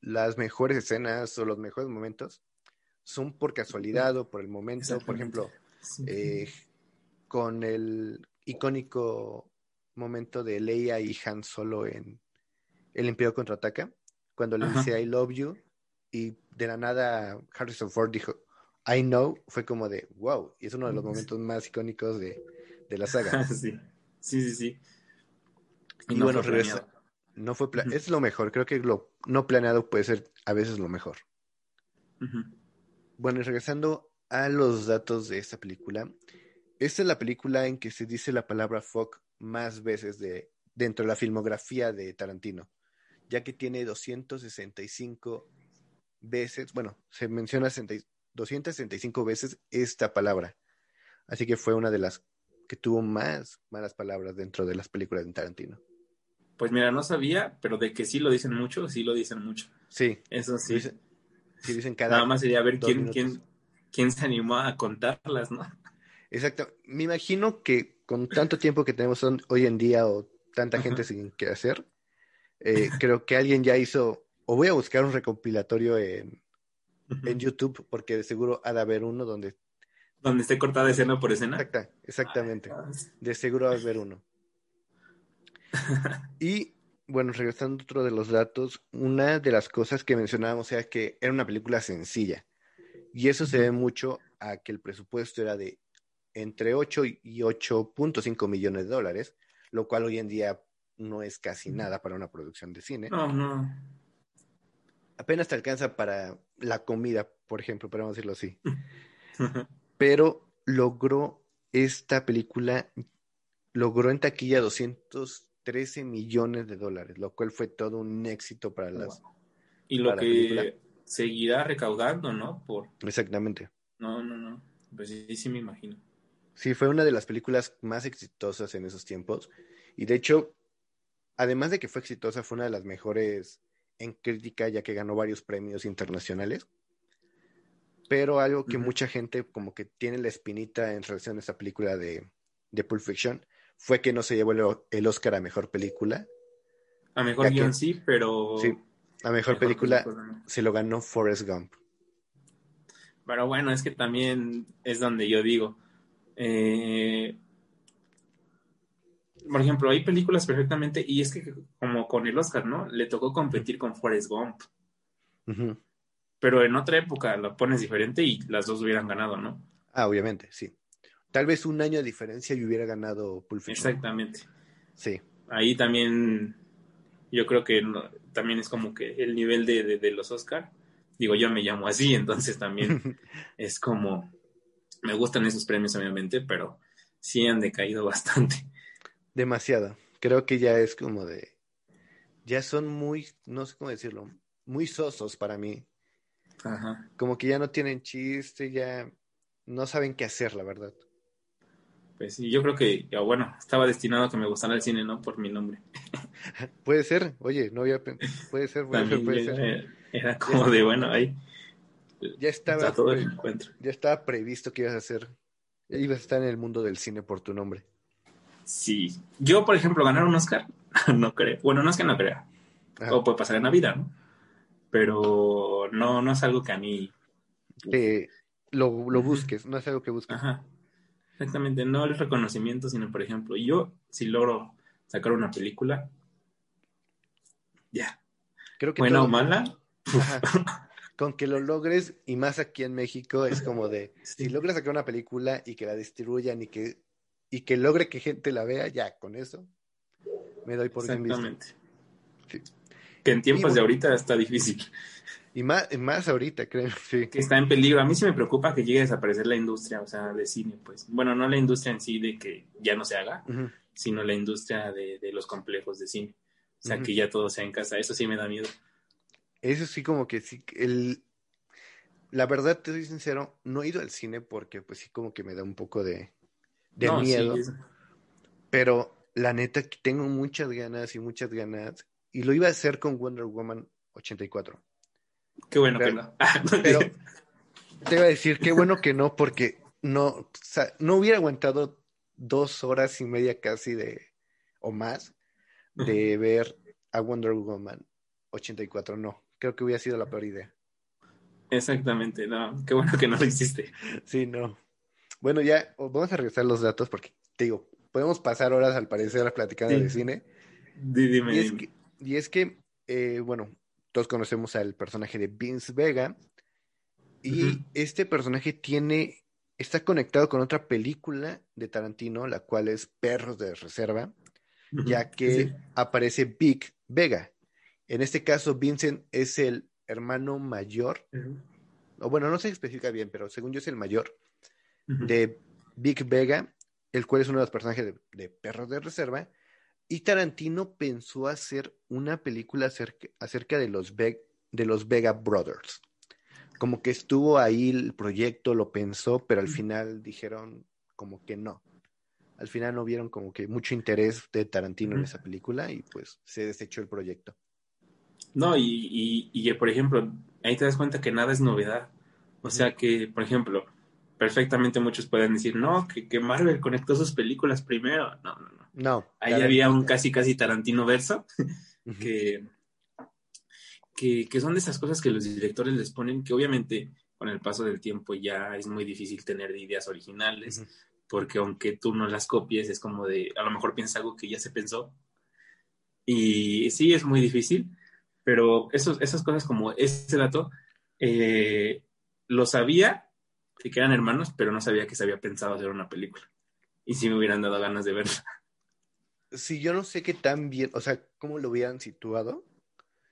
las mejores escenas o los mejores momentos son por casualidad o por el momento. Por ejemplo, eh, con el icónico momento de Leia y Han Solo en El Imperio Contraataca, cuando le dice I love you y de la nada Harrison Ford dijo I know, fue como de wow, y es uno de los momentos más icónicos de, la saga. sí, sí, sí. sí. Y, bueno, regresa. No fue Es lo mejor, creo que lo no planeado puede ser a veces lo mejor. Bueno, y regresando a los datos de esta película, esta es la película en que se dice la palabra fuck más veces de, dentro de la filmografía de Tarantino, ya que tiene 265 veces, bueno, se menciona 265 veces esta palabra. Así que fue una de las que tuvo más malas palabras dentro de las películas de Tarantino. Pues mira, no sabía, pero de que sí lo dicen mucho, sí lo dicen mucho. Sí. Eso sí. sí dicen cada Nada más sería ver quién, quién, quién se animó a contarlas, ¿no? Exacto. Me imagino que con tanto tiempo que tenemos hoy en día o tanta gente sin qué hacer, eh, creo que alguien ya hizo, o voy a buscar un recopilatorio en, en YouTube, porque de seguro ha de haber uno donde... Donde esté cortada escena por escena. Exacta, exactamente. De seguro va a haber uno. y bueno, regresando a otro de los datos, una de las cosas que mencionábamos era que era una película sencilla. Y eso se ve mucho a que el presupuesto era de entre 8 y 8.5 millones de dólares, lo cual hoy en día no es casi nada para una producción de cine. No, no. Apenas te alcanza para la comida, por ejemplo, podemos decirlo así. Pero logró esta película, logró en taquilla 213 millones de dólares, lo cual fue todo un éxito para las... Y lo que seguirá recaudando, ¿no? Por... Exactamente. No, no, no. Pues sí, sí me imagino. Sí, fue una de las películas más exitosas en esos tiempos. Y de hecho, además de que fue exitosa, fue una de las mejores en crítica, ya que ganó varios premios internacionales. Pero algo que mucha gente como que tiene la espinita en relación a esta película de, de Pulp Fiction fue que no se llevó el, Oscar a Mejor Película. A Mejor guion sí, pero... Sí, a Mejor, película, se lo ganó Forrest Gump. Pero bueno, es que también es donde yo digo, eh, por ejemplo, hay películas perfectamente, y es que como con el Oscar, ¿no? Le tocó competir con Forrest Gump. Pero en otra época lo pones diferente y las dos hubieran ganado, ¿no? Ah, obviamente, sí. Tal vez un año de diferencia y hubiera ganado Pulp Fiction. Exactamente. Sí. Ahí también, yo creo que también es como que el nivel de, de los Oscar. Digo, yo me llamo así, entonces también es como me gustan esos premios, obviamente, pero sí han decaído bastante. Demasiado. Creo que ya es como de. Ya son muy, no sé cómo decirlo, muy sosos para mí. Ajá. Como que ya no tienen chiste, ya no saben qué hacer, la verdad. Pues sí, yo creo que, bueno, estaba destinado a que me gustara el cine, ¿no? Por mi nombre. puede ser, oye, no había. Puede ser, puede ser, puede ser. Era como de, bueno, ahí ya estaba, ya estaba previsto que ibas a hacer, ibas a estar en el mundo del cine por tu nombre. Sí, yo por ejemplo ganar un Oscar, no creo, bueno, no es que no crea, o puede pasar en la vida, ¿no? Pero no, no es algo que a mí... lo, lo busques, no es algo que busques. Ajá, exactamente, no el reconocimiento, sino por ejemplo, yo si logro sacar una película, ya. Creo que Buena o mala, con que lo logres, y más aquí en México, es como de, si logras sacar una película y que la distribuyan y que, y que logre que gente la vea, ya, con eso me doy por bien Exactamente. Sí. Que en tiempos de ahorita está difícil. Y más, más ahorita, creo, sí. Que está en peligro. A mí sí me preocupa que llegue a desaparecer la industria, o sea, de cine, pues. Bueno, no la industria en sí de que ya no se haga, sino la industria de, de, los complejos de cine. O sea, que ya todo sea en casa. Eso sí me da miedo. Eso sí, como que sí. El... La verdad, te soy sincero, no he ido al cine porque, pues sí, como que me da un poco de, de miedo. Pero la neta, tengo muchas ganas y muchas ganas. Y lo iba a hacer con Wonder Woman 84. Qué bueno que no. pero te iba a decir, qué bueno que no, porque no, o sea, no hubiera aguantado dos horas y media casi de, o más, de ver a Wonder Woman 84. No, creo que hubiera sido la peor idea. Exactamente, no, qué bueno que no lo hiciste. sí, no. Bueno, ya vamos a regresar los datos porque te digo, podemos pasar horas al parecer platicando de cine. Dime, y, es que, y es que, eh, bueno, todos conocemos al personaje de Vince Vega. Y este personaje tiene, está conectado con otra película de Tarantino, la cual es Perros de Reserva, ya que aparece Big Vega. En este caso, Vincent es el hermano mayor, o bueno, no se especifica bien, pero según yo es el mayor de Big Vega, el cual es uno de los personajes de Perros de Reserva, y Tarantino pensó hacer una película acerca, de, los de los Vega Brothers. Como que estuvo ahí el proyecto, lo pensó, pero al final dijeron como que no. Al final no vieron como que mucho interés de Tarantino en esa película y pues se desechó el proyecto. No, y, y, por ejemplo, ahí te das cuenta que nada es novedad. O sea que, por ejemplo, perfectamente muchos pueden decir, no, que, que Marvel conectó sus películas primero. No, no, no. No. Ahí había un casi, casi Tarantino verso, que, que, son de esas cosas que los directores les ponen, que obviamente con el paso del tiempo ya es muy difícil tener ideas originales, porque aunque tú no las copies, es como de, a lo mejor piensas algo que ya se pensó. Y sí, es muy difícil, pero esos, esas cosas como ese dato, eh, lo sabía, que eran hermanos, pero no sabía que se había pensado hacer una película. Y sí me hubieran dado ganas de verla si yo no sé qué tan bien, o sea, cómo lo hubieran situado.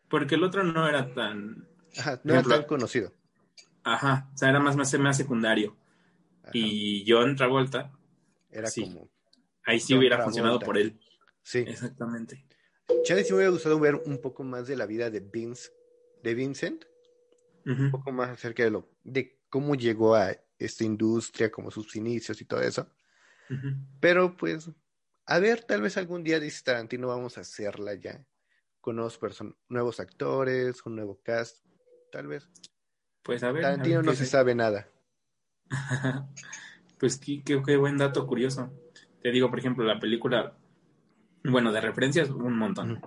Porque el otro no era tan. Ajá, no era tan conocido. Ajá, o sea, era más, más, más secundario. Y John Travolta. Era como. Ahí sí hubiera funcionado por él. Sí. Exactamente. Chale, sí me hubiera gustado ver un poco más de la vida de Vince, de Vincent. Un poco más acerca de lo, de cómo llegó a esta industria, como sus inicios y todo eso. Pero pues a ver, tal vez algún día, dice Tarantino, vamos a hacerla ya. Con nuevos, nuevos actores, un nuevo cast, tal vez. Pues a ver. Tarantino no se sabe nada. pues qué, qué, buen dato curioso. Te digo, por ejemplo, la película, bueno, de referencias, un montón.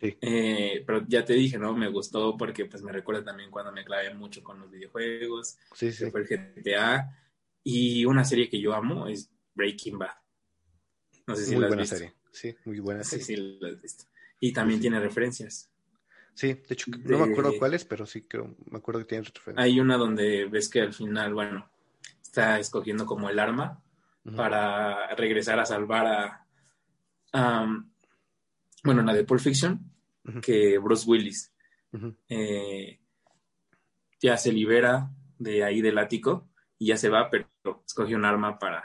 Sí. Eh, pero ya te dije, ¿no? Me gustó porque pues me recuerda también cuando me clavé mucho con los videojuegos. Sí, sí. fue el GTA. Y una serie que yo amo es Breaking Bad. No sé si muy la has buena serie. Sí, muy buena serie. Sí, sí, la has visto. Y también tiene referencias. Sí, de hecho, no me acuerdo cuáles, pero sí creo, me acuerdo que tiene referencias. Hay una donde ves que al final, bueno, está escogiendo como el arma para regresar a salvar a, bueno, la de Pulp Fiction, que Bruce Willis eh, ya se libera de ahí del ático y ya se va, pero escoge un arma para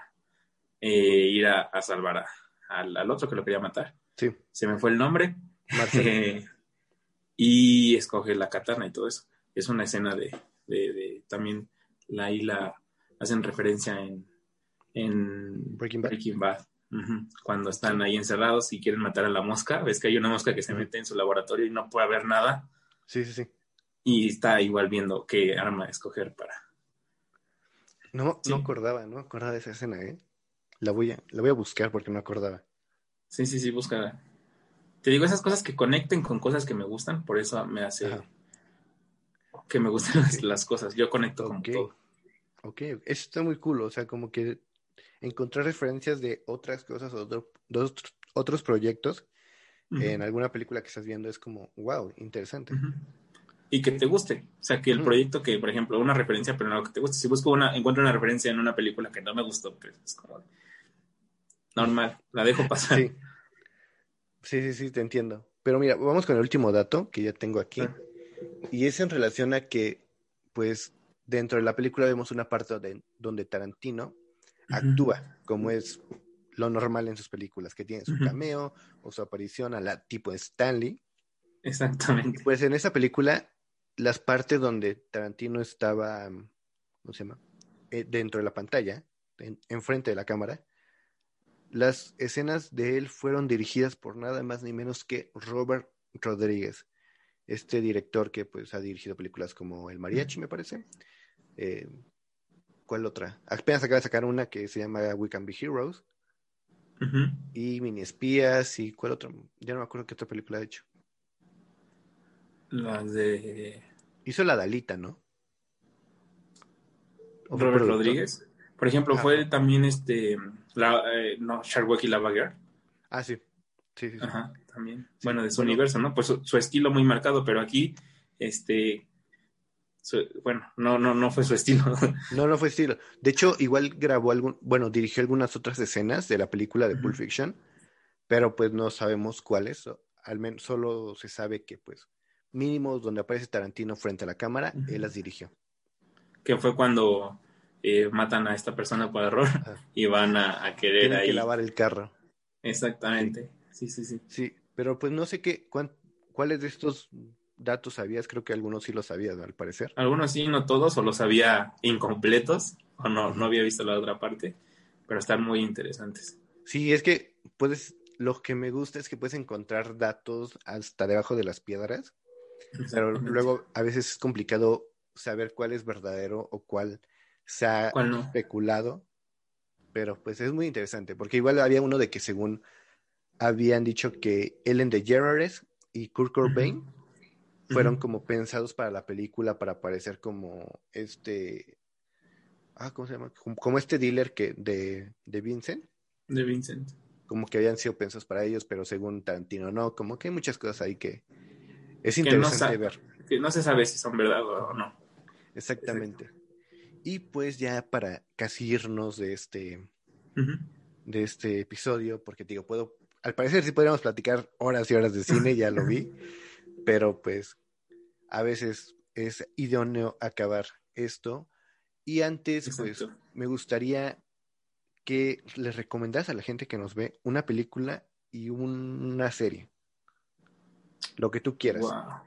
eh, ir a, salvar al, otro que lo quería matar. Sí. Se me fue el nombre. y escoge la katana y todo eso. Es una escena de, de, también la isla hacen referencia en, en Breaking Bad. Cuando están ahí encerrados y quieren matar a la mosca, ves que hay una mosca que se mete en su laboratorio y no puede haber nada. Sí, sí, sí. Y está igual viendo qué arma escoger para. No, no acordaba, no acordaba de esa escena, ¿eh? La voy a, la voy a buscar porque no acordaba. Sí, sí, sí, búscala. Te digo, esas cosas que conecten con cosas que me gustan, por eso me hace que me gustan las, cosas. Yo conecto con todo. Ok, eso está muy cool, o sea, como que encontrar referencias de otras cosas o de, otros proyectos en alguna película que estás viendo es como, wow, interesante. Y que te guste. O sea, que el proyecto que, por ejemplo, una referencia, pero no que te guste. Si busco una, encuentro una referencia en una película que no me gustó, pues es como, normal, la dejo pasar. Sí. sí, sí, te entiendo. Pero mira, vamos con el último dato que ya tengo aquí. Ah. Y es en relación a que, pues, dentro de la película vemos una parte de- donde Tarantino Actúa, como es lo normal en sus películas, que tiene su cameo o su aparición a la tipo Stanley. Exactamente. Pues en esa película, las partes donde Tarantino estaba, mm, ¿cómo se llama? Eh, dentro de la pantalla, en- enfrente de la cámara, las escenas de él fueron dirigidas por nada más ni menos que Robert Rodríguez, este director que pues ha dirigido películas como El Mariachi, me parece. Eh, ¿Cuál otra? Apenas acaba de sacar una que se llama We Can Be Heroes y Mini Espías y ¿cuál otra? Ya no me acuerdo qué otra película ha hecho. Las de Hizo La Dalita, ¿no? ¿O fue Robert? Rodríguez. Por ejemplo, fue también este, la, eh, no, Sharkboy y Lava Girl. Ah, sí. Sí, sí, sí. Ajá, también. Sí, Bueno, de su bueno. universo, ¿no? Pues su, su estilo muy marcado, pero aquí, este, su- bueno, no, no, no fue su estilo. No, no fue estilo. De hecho, igual grabó algún, bueno, dirigió algunas otras escenas de la película de Pulp. Fiction, pero pues no sabemos cuáles. Al menos solo se sabe que, pues, mínimo donde aparece Tarantino frente a la cámara, él las dirigió. que fue cuando eh, matan a esta persona por error Ajá. y van a, a querer Tienen ahí. que lavar el carro. Exactamente. Sí, sí, sí. Sí, pero pues no sé qué, cuán- cuáles de estos datos sabías, creo que algunos sí los sabías, ¿no? al parecer. Algunos sí, no todos, o los había incompletos, o no, no había visto la otra parte, pero están muy interesantes. Sí, es que puedes, lo que me gusta es que puedes encontrar datos hasta debajo de las piedras, pero luego a veces es complicado saber cuál es verdadero o cuál se ha especulado, pero pues es muy interesante, porque igual había uno de que según habían dicho que Ellen DeGeneres y Kurt Cobain. Fueron como pensados para la película para parecer como este ah cómo se llama como, como este dealer que de, de Vincent. De Vincent. como que habían sido pensados para ellos pero según Tarantino no como que hay muchas cosas ahí que es Que interesante sa- ver. Que no se sabe si son verdad o no. exactamente. Y pues ya para casi irnos de este de este episodio porque digo puedo al parecer sí podríamos platicar horas y horas de cine ya lo vi pero pues a veces es idóneo acabar esto. Y antes, pues, me gustaría que les recomendas a la gente que nos ve una película y un- una serie. Lo que tú quieras. Wow.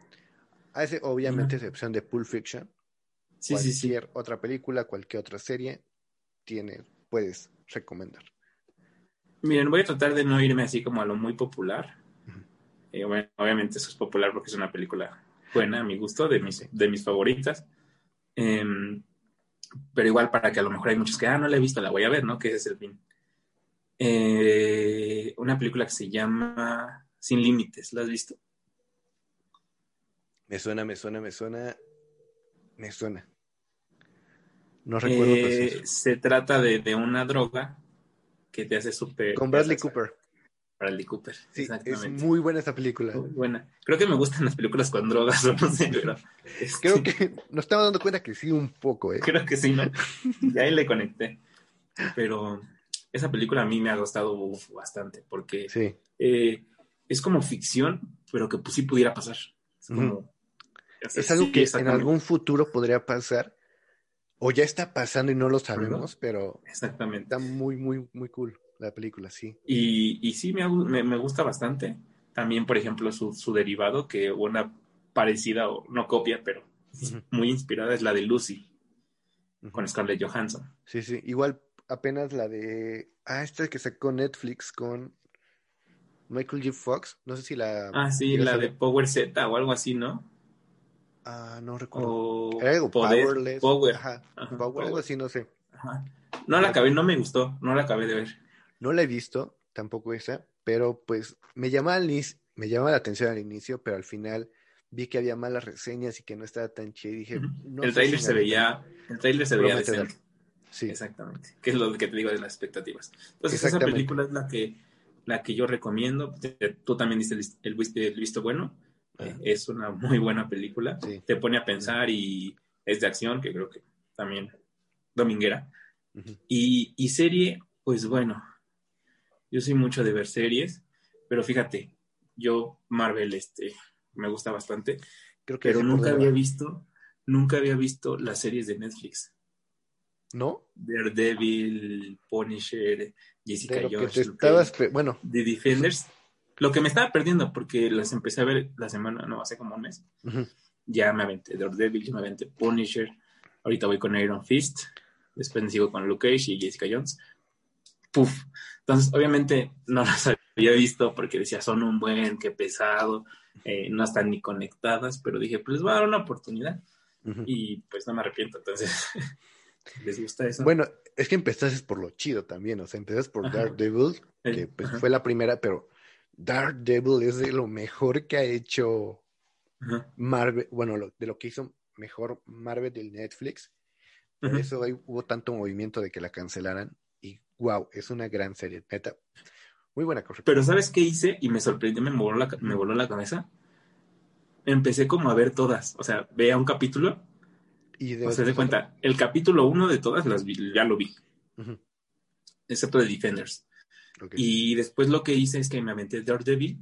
Hace obviamente Ujú. excepción de Pulp Fiction. Sí, sí, sí. cualquier otra película, cualquier otra serie, tienes, puedes recomendar. Miren, voy a tratar de no irme así como a lo muy popular. Eh, bueno, obviamente eso es popular porque es una película buena a mi gusto, de mis, de mis favoritas. Em, pero igual para que a lo mejor hay muchos que, ah, no la he visto, la voy a ver, ¿no? Que ese es el fin. Eh, una película que se llama Sin Límites, ¿la has visto? Me suena, me suena, me suena, me suena. No recuerdo. Eh, se trata de, de una droga que te hace súper... Con Bradley Cooper. Bradley Cooper, Sí, es muy buena esta película. Muy buena. Creo que me gustan las películas con drogas, o no sé, pero... este, Creo que nos estamos dando cuenta que sí, un poco, ¿eh? Creo que sí, ¿no? Y ahí le conecté. Pero esa película a mí me ha gustado uf, bastante porque Sí. eh, es como ficción, pero que pues, sí pudiera pasar. Es como... Ujú. o sea, Es algo sí, que en algún futuro podría pasar, o ya está pasando y no lo sabemos, pero Exactamente. está muy, muy, muy cool la película, sí. Y, y sí, me, me, me gusta bastante. También, por ejemplo, su, su derivado, que una parecida o no copia, pero muy inspirada es la de Lucy, Ujú. con Scarlett Johansson. Sí, sí. Igual apenas la de. Ah, esta que sacó Netflix con Michael J. Fox. No sé si la. Ah, sí, ¿quieres la de Power Z o algo así, ¿no? Ah, no recuerdo. O Era algo Poder, Powerless. Power. Ajá. Ajá, Power, Power. algo así, no sé. Ajá. No la acabé, no me gustó, no la acabé de ver. No la he visto, tampoco esa, pero pues me llama, al inicio, me llama la atención al inicio, pero al final vi que había malas reseñas y que no estaba tan chida y dije, no el trailer se veía, el trailer se veía decente. Sí, Exactamente. Que es lo que te digo de las expectativas. Entonces, esa película es la que, la que yo recomiendo. Te- Tú también diste el, el, vis- el visto bueno. Eh, Ajá. es una muy buena película. Sí. Te pone a pensar y es de acción, que creo que también dominguera. Y, y serie, pues bueno, yo soy mucho de ver series, pero fíjate, yo Marvel este, me gusta bastante, Creo que pero nunca había visto, nunca había visto las series de Netflix. ¿No? Daredevil, Punisher, Jessica De lo que Jones, te estabas... Bueno, The Defenders. Lo que me estaba perdiendo, porque las empecé a ver la semana, no, hace como un mes. Ya me aventé Daredevil, ya me aventé Punisher. Ahorita voy con Iron Fist. Después me sigo con Luke Cage y Jessica Jones. Entonces, obviamente, no las había visto porque decía, son un buen, qué pesado. eh, no están ni conectadas, pero dije, pues les voy a dar una oportunidad. Y pues no me arrepiento. Entonces, ¿les gusta eso? Bueno, es que empezaste por lo chido también, o sea, empezaste por Ajá. Daredevil, Eh, que pues fue la primera, pero Daredevil es de lo mejor que ha hecho ajá, Marvel, bueno, lo- de lo que hizo mejor Marvel del Netflix. Por eso ahí hubo tanto movimiento de que la cancelaran. Wow, es una gran serie, neta. Muy buena cosa. Pero ¿sabes qué hice? Y me sorprendió, me voló la, me voló la cabeza. Empecé como a ver todas. O sea, veía un capítulo. Y de O sea, de cuenta, el capítulo uno de todas las vi- ya lo vi. Excepto de Defenders. Y después lo que hice es que me aventé Daredevil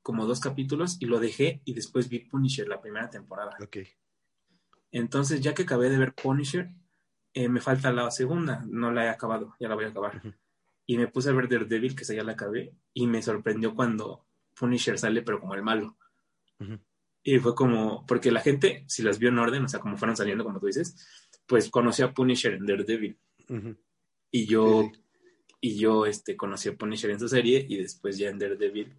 como dos capítulos y lo dejé y después vi Punisher la primera temporada. Ok. Entonces, ya que acabé de ver Punisher, eh, me falta la segunda, no la he acabado, ya la voy a acabar. Ujú. Y me puse a ver Daredevil, que esa ya la acabé, y me sorprendió cuando Punisher sale, pero como el malo. Ujú. Y fue como, porque la gente, si las vio en orden, o sea, como fueron saliendo, como tú dices, pues conoció a Punisher en Daredevil. Ujú. Y yo, Sí, y yo este, conocí a Punisher en su serie, y después ya en Daredevil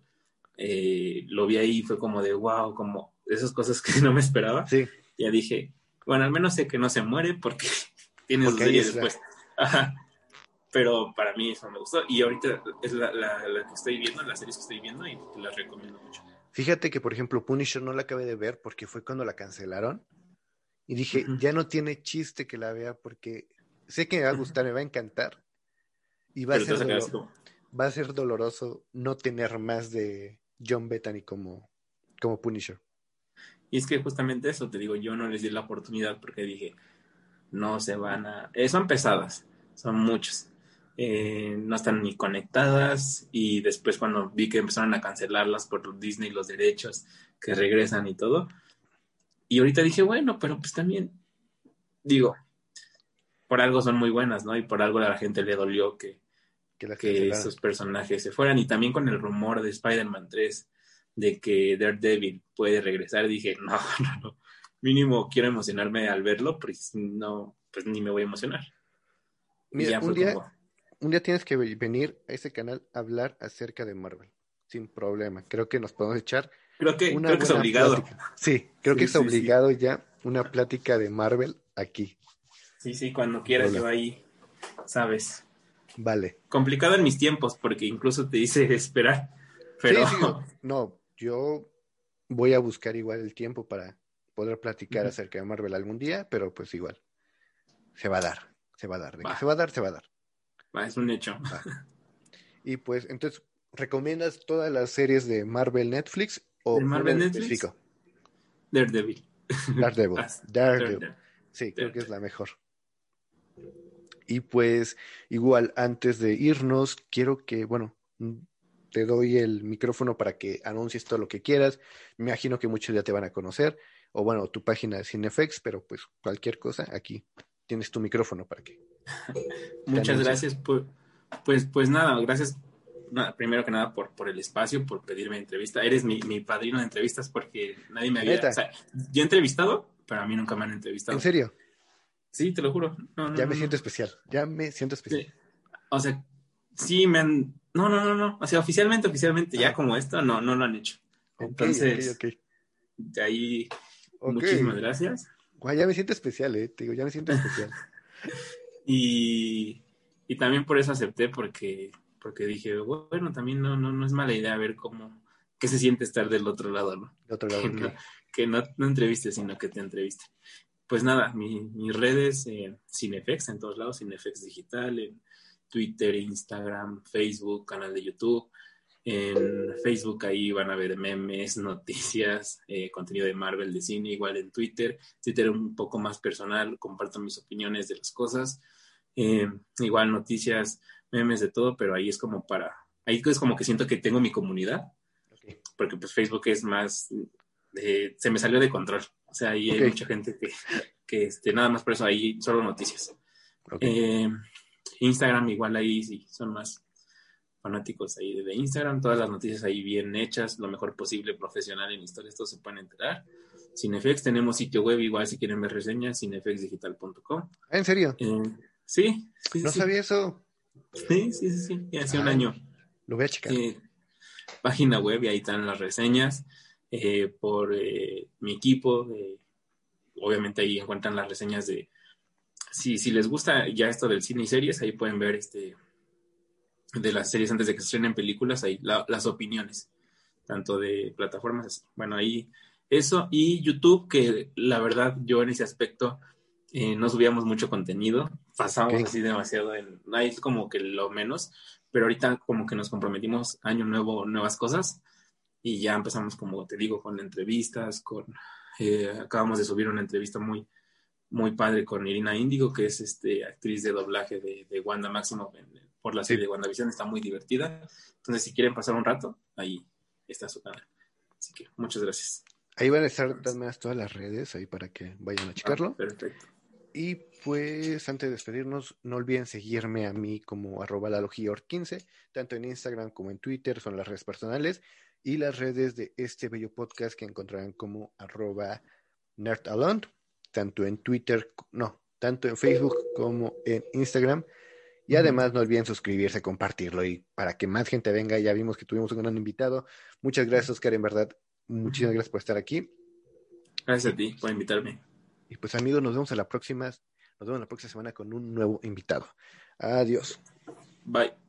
eh, lo vi ahí y fue como de wow, como esas cosas que no me esperaba. Sí, Ya dije, bueno, al menos sé que no se muere porque tiene su serie después. Ajá. Pero para mí eso me gustó. Y ahorita es la, la, la que estoy viendo, las series que estoy viendo y te las recomiendo mucho. Fíjate que, por ejemplo, Punisher no la acabé de ver porque fue cuando la cancelaron. Y dije, Ujú. ya no tiene chiste que la vea porque sé que me va a gustar, me va a encantar. Y va, a Pero ser, vas a quedar dolo- así como, va a ser doloroso no tener más de John Bethany como, como Punisher. Y es que justamente eso, te digo, yo no les di la oportunidad porque dije, no se van a... eh, son pesadas, son muchas. Eh, no están ni conectadas y después cuando vi que empezaron a cancelarlas por Disney los derechos, que regresan y todo. Y ahorita dije, bueno, pero pues también, digo, por algo son muy buenas, ¿no? Y por algo a la gente le dolió que, Que esos personajes se fueran. Y también con el rumor de Spider-Man 3 de que Daredevil puede regresar, dije, no, no, no. Mínimo quiero emocionarme al verlo, porque si no, pues ni me voy a emocionar. Mira, un día, como, un día tienes que ve- venir a ese canal a hablar acerca de Marvel. Sin problema. Creo que nos podemos echar creo que, una creo que es obligado. plática. Sí, creo Sí, que es sí, sí. obligado ya una plática de Marvel aquí. Sí, sí, cuando quieras Hola. yo ahí, sabes. Vale. Complicado en mis tiempos, porque incluso te hice esperar. Pero no, yo voy a buscar igual el tiempo para poder platicar acerca de Marvel algún día, pero pues igual. Se va a dar, se va a dar. De que se va a dar, se va a dar. va, es un hecho. Y pues, entonces, ¿recomiendas todas las series de Marvel Netflix o ¿De Marvel Netflix? específico? Daredevil. Daredevil. Ah, Daredevil. Daredevil. Sí, creo que es la mejor. Y pues, igual, antes de irnos, quiero que, bueno, te doy el micrófono para que anuncies todo lo que quieras. Me imagino que muchos ya te van a conocer, o bueno, tu página de Cinefx, pero pues cualquier cosa, aquí tienes tu micrófono para que. Muchas gracias. Pues, pues, pues nada, gracias primero que nada por, por el espacio, por pedirme entrevista. Eres mi, mi padrino de entrevistas porque nadie me había... O sea, yo he entrevistado, pero a mí nunca me han entrevistado. En serio, Sí, te lo juro. No, no, ya me no. siento especial, ya me siento especial. Sí. O sea, sí me han... No, no, no, no. O sea, oficialmente, oficialmente, ya Ajá. como esto, no, no lo han hecho. Ok, Entonces, ok, ok. de ahí, Muchísimas gracias. Guay, ya me siento especial, eh, te digo, ya me siento especial. Y, y también por eso acepté, porque, porque dije, bueno, también no, no, no es mala idea ver cómo, qué se siente estar del otro lado, ¿no? De otro lado, que, no, que no, no entrevistes, sino que te entrevisten. Pues nada, mi- mis redes, eh, Cinefex en todos lados, Cinefex Digital, en Twitter, Instagram, Facebook, canal de YouTube. En Facebook ahí van a ver memes, noticias, eh, contenido de Marvel, de cine, igual en Twitter. Twitter un poco más personal, comparto mis opiniones de las cosas. Eh, igual noticias, memes de todo, pero ahí es como para, ahí es como que siento que tengo mi comunidad porque pues Facebook es más, se me salió de control. O sea, ahí hay mucha gente que, que este, nada más por eso ahí solo noticias. Eh, Instagram igual ahí sí, son más fanáticos ahí de Instagram, todas las noticias ahí bien hechas, lo mejor posible, profesional en historias, todos se pueden enterar. Cinefx, tenemos sitio web igual si quieren ver reseñas, cinefxdigital.com. ¿En serio? Eh, sí, No sabía eso. Sí, sí, sí, sí, hace un año. Lo voy a checar. Eh, página web y ahí están las reseñas eh, por mi equipo. obviamente ahí encuentran las reseñas de... Si, si les gusta ya esto del cine y series, ahí pueden ver este de las series antes de que se estrenen películas, ahí las opiniones, tanto de plataformas, bueno, ahí eso, y YouTube, que la verdad yo en ese aspecto eh, no subíamos mucho contenido, pasamos así demasiado en, ahí es como que lo menos, pero ahorita como que nos comprometimos año nuevo, nuevas cosas, y ya empezamos, como te digo, con entrevistas, con, eh, acabamos de subir una entrevista muy, muy padre con Irina Índigo, que es este, actriz de doblaje de, de Wanda Maximoff en, por la serie de WandaVision, está muy divertida. Entonces, si quieren pasar un rato, ahí está su canal. Así que muchas gracias. Ahí van a estar todas las redes, ahí para que vayan a checarlo. Ah, perfecto. Y pues antes de despedirnos, no olviden seguirme a mí como arroba 15 tanto en Instagram como en Twitter, son las redes personales, y las redes de este bello podcast que encontrarán como arroba nerdalone, tanto en Twitter, no, tanto en Facebook como en Instagram. Y además no olviden suscribirse, compartirlo y para que más gente venga. Ya vimos que tuvimos un gran invitado. Muchas gracias, Oscar, en verdad. Muchísimas gracias por estar aquí. Gracias a ti por invitarme. Y pues amigos, nos vemos a la próxima. Nos vemos la próxima semana con un nuevo invitado. Adiós. Bye.